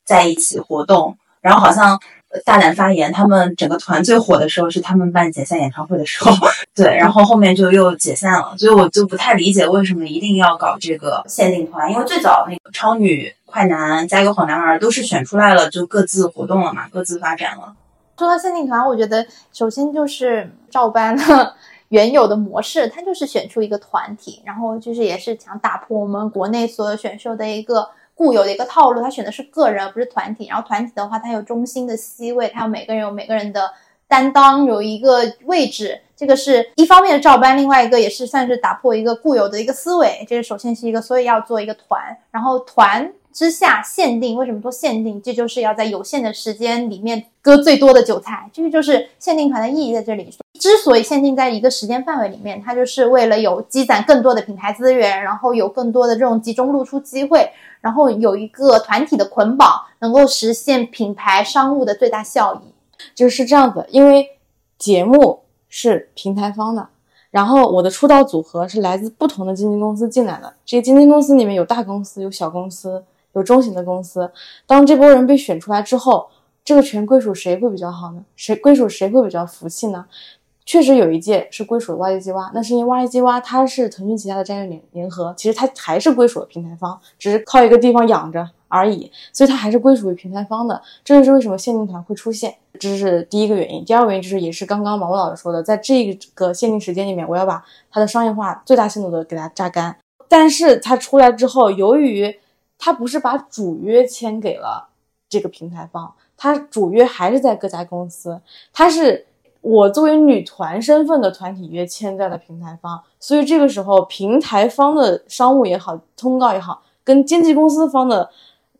在一起活动，然后好像。大胆发言，他们整个团最火的时候是他们办解散演唱会的时候，对，然后后面就又解散了，所以我就不太理解为什么一定要搞这个限定团，因为最早那个超女、快男加一个好男儿都是选出来了就各自活动了嘛，各自发展了。说到限定团，我觉得首先就是照搬了 原有的模式，它就是选出一个团体，然后就是也是想打破我们国内所有选秀的一个。固有的一个套路，他选的是个人而不是团体。然后团体的话，他有中心的 C 位，他有每个人有每个人的担当，有一个位置。这个是一方面照搬，另外一个也是算是打破一个固有的一个思维。这是首先是一个，所以要做一个团。然后团之下限定，为什么做限定？这就是要在有限的时间里面割最多的韭菜。这个就是限定团的意义在这里。之所以限定在一个时间范围里面，它就是为了有积攒更多的品牌资源，然后有更多的这种集中露出机会。然后有一个团体的捆绑，能够实现品牌商务的最大效益，就是这样子。因为节目是平台方的，然后我的出道组合是来自不同的经纪公司进来的。这些经纪公司里面有大公司，有小公司，有中型的公司。当这波人被选出来之后，这个权归属谁会比较好呢？谁归属谁会比较服气呢？确实有一届是归属了挖掘机挖，那是因为挖掘机挖它是腾讯旗下的战略联联合，其实它还是归属了平台方，只是靠一个地方养着而已，所以它还是归属于平台方的。这就是为什么限定团会出现，这是第一个原因。第二个原因就是也是刚刚毛毛老师说的，在这个限定时间里面，我要把它的商业化最大限度的给它榨干。但是它出来之后，由于它不是把主约签给了这个平台方，它主约还是在各家公司，它是。我作为女团身份的团体约签在了平台方，所以这个时候平台方的商务也好，通告也好，跟经纪公司方的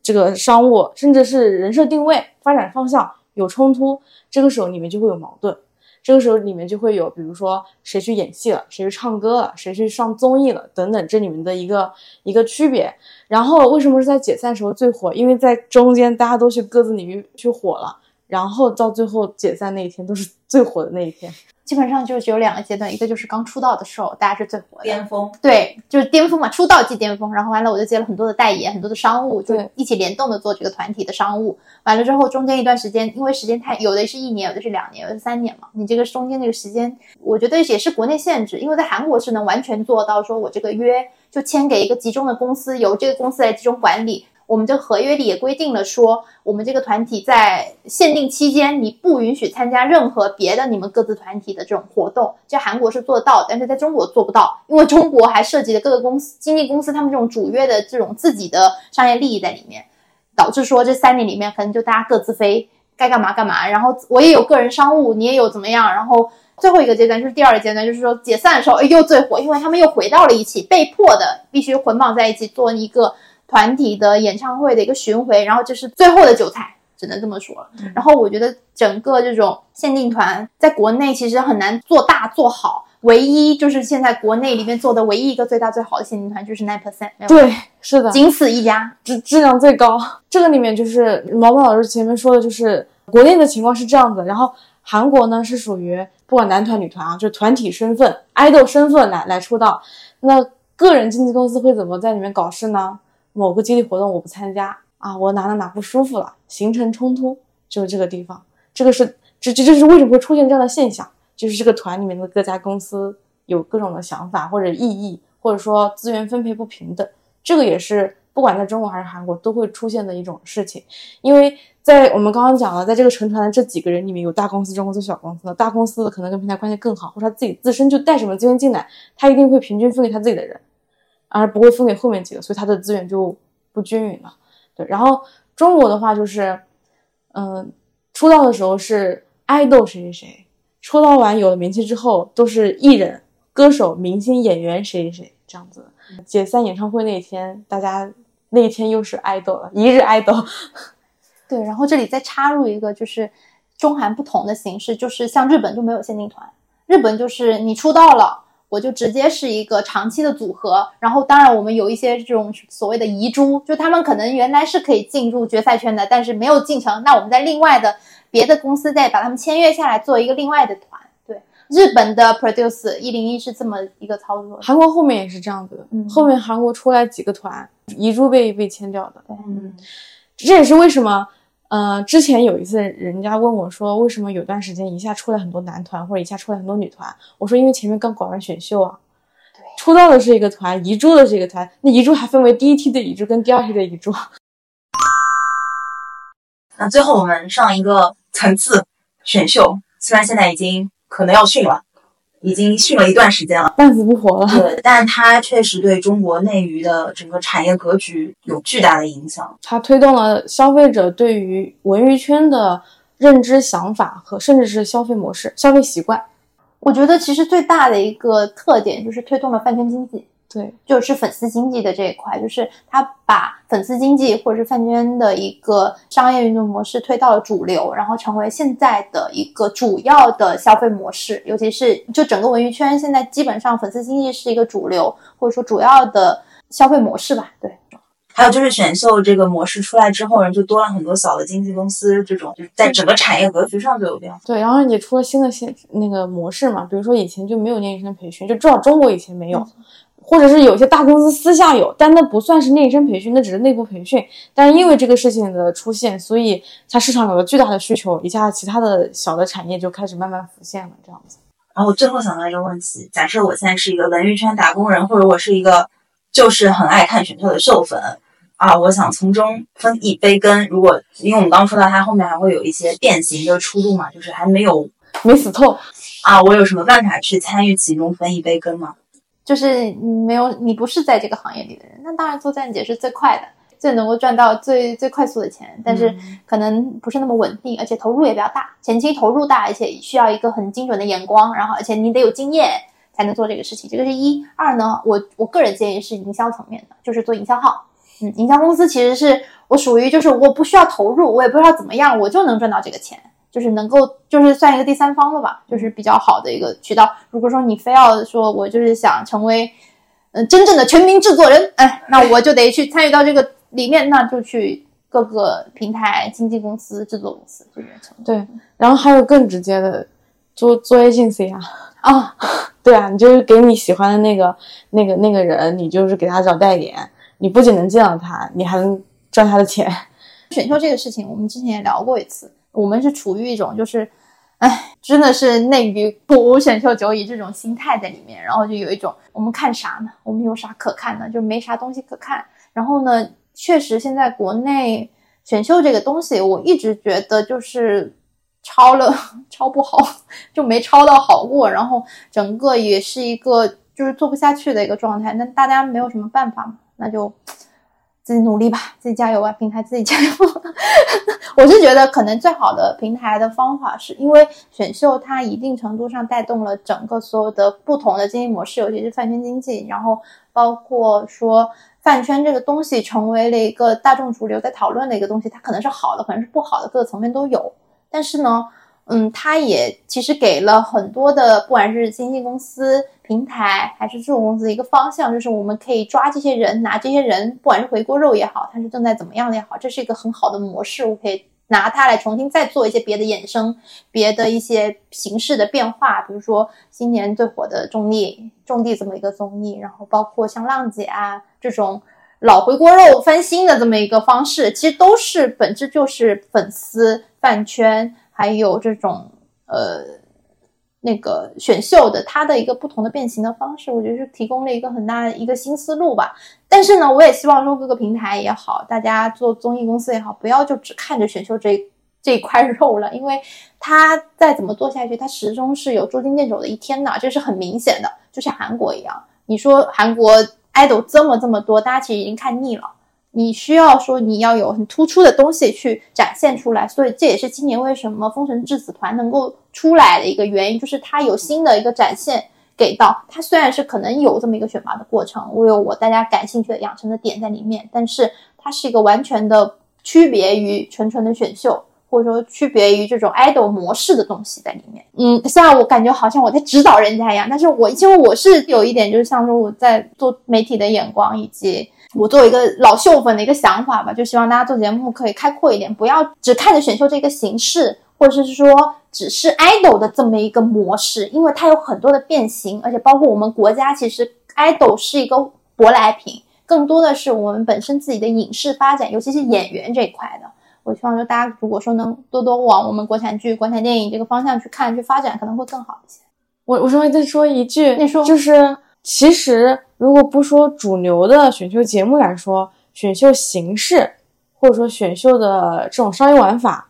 这个商务，甚至是人设定位、发展方向有冲突，这个时候里面就会有矛盾。这个时候里面就会有，比如说谁去演戏了，谁去唱歌了，谁去上综艺了，等等，这里面的一个一个区别。然后为什么是在解散时候最火？因为在中间大家都去各自领域去火了，然后到最后解散那一天都是最火的那一天。基本上就只有两个阶段，一个就是刚出道的时候，大家是最火的，巅峰。对，就是巅峰嘛，出道即巅峰。然后完了，我就接了很多的代言，很多的商务，就一起联动的做这个团体的商务。完了之后，中间一段时间，因为时间太，有的是一年，有的是两年，有的是三年嘛。你这个中间这个时间，我觉得也是国内限制，因为在韩国是能完全做到，说我这个约就签给一个集中的公司，由这个公司来集中管理。我们这合约里也规定了说，我们这个团体在限定期间，你不允许参加任何别的你们各自团体的这种活动。这韩国是做到，但是在中国做不到，因为中国还涉及了各个公司、经纪公司他们这种主约的这种自己的商业利益在里面，导致说这三年里面可能就大家各自飞，该干嘛干嘛。然后我也有个人商务，你也有怎么样，然后。最后一个阶段就是第二个阶段，就是说解散的时候，哎，又最火，因为他们又回到了一起，被迫的必须捆绑在一起做一个团体的演唱会的一个巡回，然后这是最后的韭菜，只能这么说了。然后我觉得整个这种限定团在国内其实很难做大做好，唯一就是现在国内里面做的唯一一个最大最好的限定团就是 Nine Percent，对，是的，仅此一家。质质量最高。这个里面就是毛毛老师前面说的，就是国内的情况是这样子，然后韩国呢是属于不管男团女团啊，就团体身份、idol 身份来来出道。那个人经纪公司会怎么在里面搞事呢？某个接力活动我不参加啊，我哪哪哪不舒服了，形成冲突，就是这个地方。这个是这这就是为什么会出现这样的现象，就是这个团里面的各家公司有各种的想法或者异议，或者说资源分配不平等，这个也是不管在中国还是韩国都会出现的一种事情。因为在我们刚刚讲了，在这个成团的这几个人里面，有大公司、中公司、小公司的。大公司的可能跟平台关系更好，或者他自己自身就带什么资源进来，他一定会平均分给他自己的人，而不会分给后面几个，所以他的资源就不均匀了。对，然后中国的话就是，嗯、出道的时候是爱豆谁谁谁，出道完有了名气之后都是艺人、歌手、明星、演员谁谁谁这样子。解散演唱会那一天，大家那一天又是爱豆了，一日爱豆。对，然后这里再插入一个，就是中韩不同的形式，就是像日本就没有限定团，日本就是你出道了，我就直接是一个长期的组合。然后当然我们有一些这种所谓的遗珠，就他们可能原来是可以进入决赛圈的，但是没有进成，那我们在另外的别的公司再把他们签约下来，做一个另外的团。对，日本的 Produce 一零一是这么一个操作。韩国后面也是这样子的，嗯后面韩国出来几个团，遗珠被被签掉的。嗯，这也是为什么，呃，之前有一次人家问我说，为什么有段时间一下出来很多男团，或者一下出来很多女团？我说因为前面刚搞完选秀啊，对出道的是一个团，遗珠的是一个团，那遗珠还分为第一梯的遗珠跟第二梯的遗珠。那最后我们上一个层次，选秀，虽然现在已经可能要训了，已经训了一段时间了，半死不活了。对，但它确实对中国内娱的整个产业格局有巨大的影响。它推动了消费者对于文娱圈的认知、想法和甚至是消费模式、消费习惯。我觉得其实最大的一个特点就是推动了饭圈经济。对，就是粉丝经济的这一块，就是他把粉丝经济或者是饭圈的一个商业运作模式推到了主流，然后成为现在的一个主要的消费模式。尤其是就整个文娱圈，现在基本上粉丝经济是一个主流，或者说主要的消费模式吧。对，还有就是选秀这个模式出来之后，人就多了很多小的经纪公司，这种就是在整个产业格局上就有变化。对，然后也出了新的新那个模式嘛，比如说以前就没有练习生培训，就至少中国以前没有，或者是有些大公司私下有，但那不算是练习生培训，那只是内部培训。但是因为这个事情的出现，所以它市场有了巨大的需求，一下其他的小的产业就开始慢慢浮现了，这样子。然后我最后想到一个问题：假设我现在是一个文娱圈打工人，或者我是一个就是很爱看选秀的秀粉啊，我想从中分一杯羹。如果因为我们刚刚说到它后面还会有一些变形的出路嘛，就是还没有没死透，啊，我有什么办法去参与其中分一杯羹吗？就是你没有你不是在这个行业里的人，那当然做站姐是最快的。最能够赚到最最快速的钱，但是可能不是那么稳定，而且投入也比较大，前期投入大，而且需要一个很精准的眼光，然后而且你得有经验才能做这个事情，这个是一。二呢，我我个人建议是营销层面的，就是做营销号，嗯，营销公司其实是我属于就是我不需要投入，我也不知道怎么样，我就能赚到这个钱，就是能够就是算一个第三方的吧，就是比较好的一个渠道。如果说你非要说我就是想成为嗯、真正的全民制作人，哎，那我就得去参与到这个里面，那就去各个平台经纪公司、制作公司这边成。对，然后还有更直接的，做做 agency 啊，啊，对啊，你就是给你喜欢的那个那个那个人，你就是给他找代言，你不仅能见到他，你还能赚他的钱。选秀这个事情，我们之前也聊过一次，我们是处于一种就是，哎，真的是内娱不选秀久矣这种心态在里面，然后就有一种我们看啥呢？我们有啥可看的？就没啥东西可看。然后呢，确实现在国内选秀这个东西，我一直觉得就是抄了 抄不好，就没抄到好过，然后整个也是一个就是做不下去的一个状态。那大家没有什么办法嘛，那就。自己努力吧，自己加油啊！平台自己加油。我是觉得可能最好的平台的方法是，因为选秀它一定程度上带动了整个所有的不同的经营模式，尤其是饭圈经济，然后包括说饭圈这个东西成为了一个大众主流在讨论的一个东西，它可能是好的，可能是不好的，各个层面都有。但是呢，嗯，它也其实给了很多的，不管是经纪公司、平台还是这种公司一个方向，就是我们可以抓这些人，拿这些人，不管是回锅肉也好，他是正在怎么样的也好，这是一个很好的模式，我可以拿它来重新再做一些别的衍生，别的一些形式的变化，比如说今年最火的种地种地这么一个综艺，然后包括像浪姐啊这种。老回锅肉翻新的这么一个方式，其实都是本质就是粉丝、饭圈，还有这种呃那个选秀的它的一个不同的变形的方式，我觉得是提供了一个很大的一个新思路吧。但是呢，我也希望说各个平台也好，大家做综艺公司也好，不要就只看着选秀这这一块肉了，因为它再怎么做下去，它始终是有捉襟见肘的一天的，这是很明显的，就像韩国一样。你说韩国。idol 这么这么多，大家其实已经看腻了。你需要说你要有很突出的东西去展现出来，所以这也是今年为什么封神智子团能够出来的一个原因，就是它有新的一个展现给到。它虽然是可能有这么一个选拔的过程，我有我大家感兴趣的养成的点在里面，但是它是一个完全的区别于纯纯的选秀。或者说区别于这种 idol 模式的东西在里面，嗯，虽然我感觉好像我在指导人家一样，但是我因为我是有一点就是像说我在做媒体的眼光，以及我作为一个老秀粉的一个想法吧，就希望大家做节目可以开阔一点，不要只看着选秀这个形式，或者是说只是 idol 的这么一个模式，因为它有很多的变形，而且包括我们国家其实 idol 是一个舶来品，更多的是我们本身自己的影视发展，尤其是演员这一块的。我希望说，大家如果说能多多往我们国产剧、国产电影这个方向去看、去发展，可能会更好一些。我我稍微再说一句，你说就是其实如果不说主流的选秀节目来说，选秀形式或者说选秀的这种商业玩法，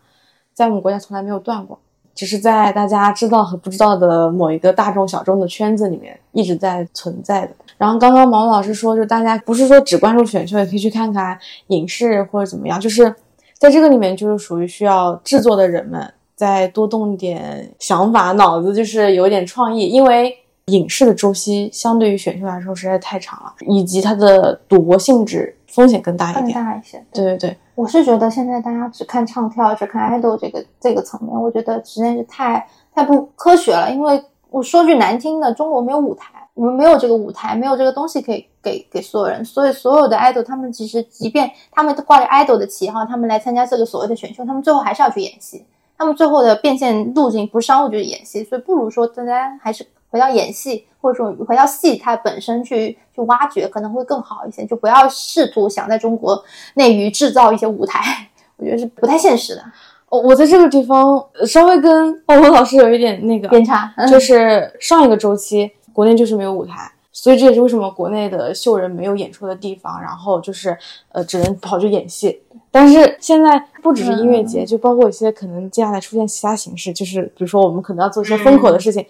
在我们国家从来没有断过，只是在大家知道和不知道的某一个大众小众的圈子里面一直在存在的。然后刚刚毛毛老师说，就大家不是说只关注选秀，也可以去看看影视或者怎么样，就是。在这个里面，就是属于需要制作的人们再多动点想法，脑子就是有点创意。因为影视的周期相对于选秀来说实在太长了，以及它的赌博性质风险更大一点。更大一些。对对对，我是觉得现在大家只看唱跳，只看 idol 这个这个层面，我觉得实在是太太不科学了。因为我说句难听的，中国没有舞台。我们没有这个舞台，没有这个东西可以给给所有人，所以所有的 idol 他们其实，即便他们挂着 idol 的旗号，他们来参加这个所谓的选秀，他们最后还是要去演戏。他们最后的变现路径不是商务就是演戏，所以不如说大家还是回到演戏，或者说回到戏它本身去去挖掘，可能会更好一些。就不要试图想在中国内娱制造一些舞台，我觉得是不太现实的。我我在这个地方稍微跟鲍文老师有一点那个偏差，就是上一个周期。国内就是没有舞台，所以这也是为什么国内的秀人没有演出的地方，然后就是呃只能跑去演戏。但是现在不只是音乐节，就包括一些可能接下来出现其他形式，就是比如说我们可能要做一些风口的事情，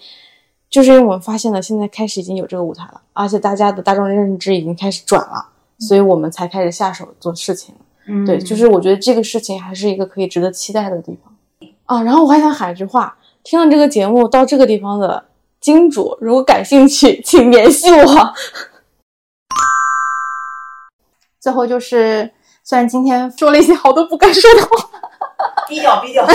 就是因为我们发现了现在开始已经有这个舞台了，而且大家的大众认知已经开始转了，所以我们才开始下手做事情。嗯，对，就是我觉得这个事情还是一个可以值得期待的地方啊。然后我还想喊一句话：听了这个节目到这个地方的。金主，如果感兴趣，请联系我。最后就是，虽然今天说了一些好多不该说的话，逼掉逼掉。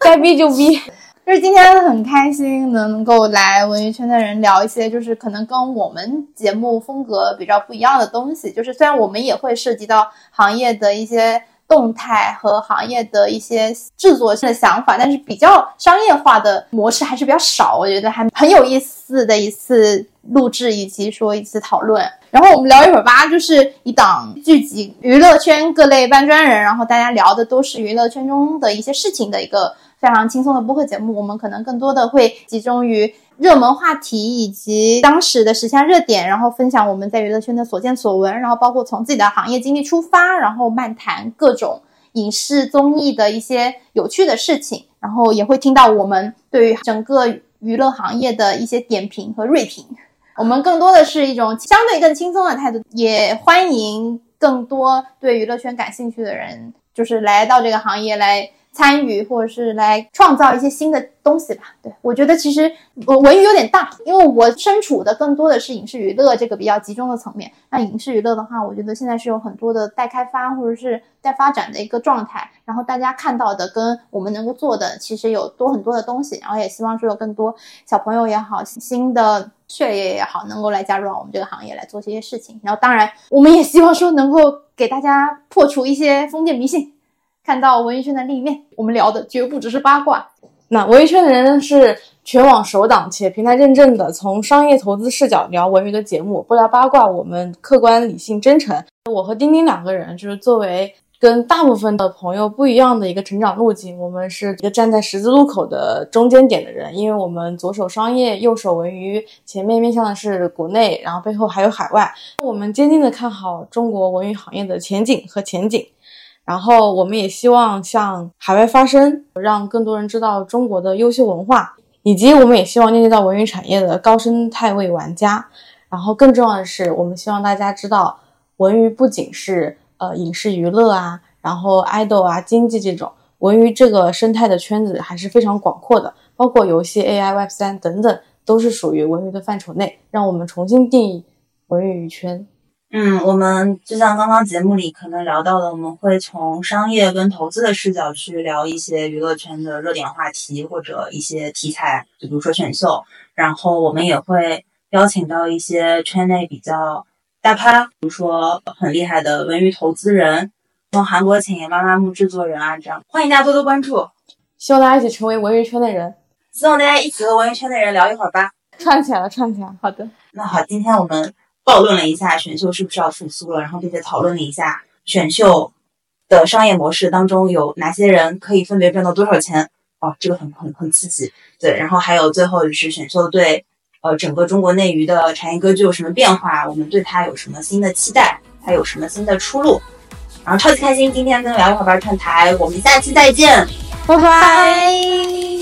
该逼就逼。就是今天很开心能够来文娱圈的人聊一些，就是可能跟我们节目风格比较不一样的东西。就是虽然我们也会涉及到行业的一些动态和行业的一些制作性的想法，但是比较商业化的模式还是比较少。我觉得还很有意思的一次录制以及说一次讨论。然后我们聊一会儿吧，就是一档聚集娱乐圈各类搬砖人，然后大家聊的都是娱乐圈中的一些事情的一个非常轻松的播客节目。我们可能更多的会集中于热门话题以及当时的时下热点，然后分享我们在娱乐圈的所见所闻，然后包括从自己的行业经历出发，然后漫谈各种影视综艺的一些有趣的事情，然后也会听到我们对于整个娱乐行业的一些点评和锐评。我们更多的是一种相对更轻松的态度，也欢迎更多对娱乐圈感兴趣的人，就是来到这个行业来参与，或者是来创造一些新的东西吧。对我觉得其实我文娱有点大，因为我身处的更多的是影视娱乐这个比较集中的层面。那影视娱乐的话，我觉得现在是有很多的待开发或者是待发展的一个状态。然后大家看到的跟我们能够做的，其实有多很多的东西。然后也希望说有更多小朋友也好，新的血液也好，能够来加入到我们这个行业来做这些事情。然后当然，我们也希望说能够给大家破除一些封建迷信，看到文艺圈的另一面。我们聊的绝不只是八卦。那文娱圈的人是全网首档且平台认证的，从商业投资视角聊文娱的节目，不聊八卦，我们客观、理性、真诚。我和丁丁两个人就是作为跟大部分的朋友不一样的一个成长路径，我们是一个站在十字路口的中间点的人，因为我们左手商业，右手文娱，前面面向的是国内，然后背后还有海外。我们坚定的看好中国文娱行业的前景和前景。然后我们也希望向海外发声，让更多人知道中国的优秀文化，以及我们也希望链接到文娱产业的高生态位玩家。然后更重要的是，我们希望大家知道，文娱不仅是呃影视娱乐啊，然后 idol 啊、经济这种，文娱这个生态的圈子还是非常广阔的，包括游戏、AI、Web 三等等，都是属于文娱的范畴内。让我们重新定义文娱圈。嗯，我们就像刚刚节目里可能聊到的，我们会从商业跟投资的视角去聊一些娱乐圈的热点话题或者一些题材，就比如说选秀。然后我们也会邀请到一些圈内比较大咖，比如说很厉害的文娱投资人，从韩国请妈妈木制作人啊，这样欢迎大家多多关注。希望大家一起成为文娱圈的人，希望大家一起和文娱圈的人聊一会儿吧。串起来了，串起来了。好的，那好，今天我们暴论了一下选秀是不是要复苏了，然后并且讨论了一下选秀的商业模式当中有哪些人可以分别赚到多少钱。哦，这个很很很刺激。对，然后还有最后就是选秀对呃整个中国内娱的产业格局有什么变化，我们对它有什么新的期待，它有什么新的出路。然后超级开心，今天跟聊一会儿吧串台，我们下期再见。拜拜。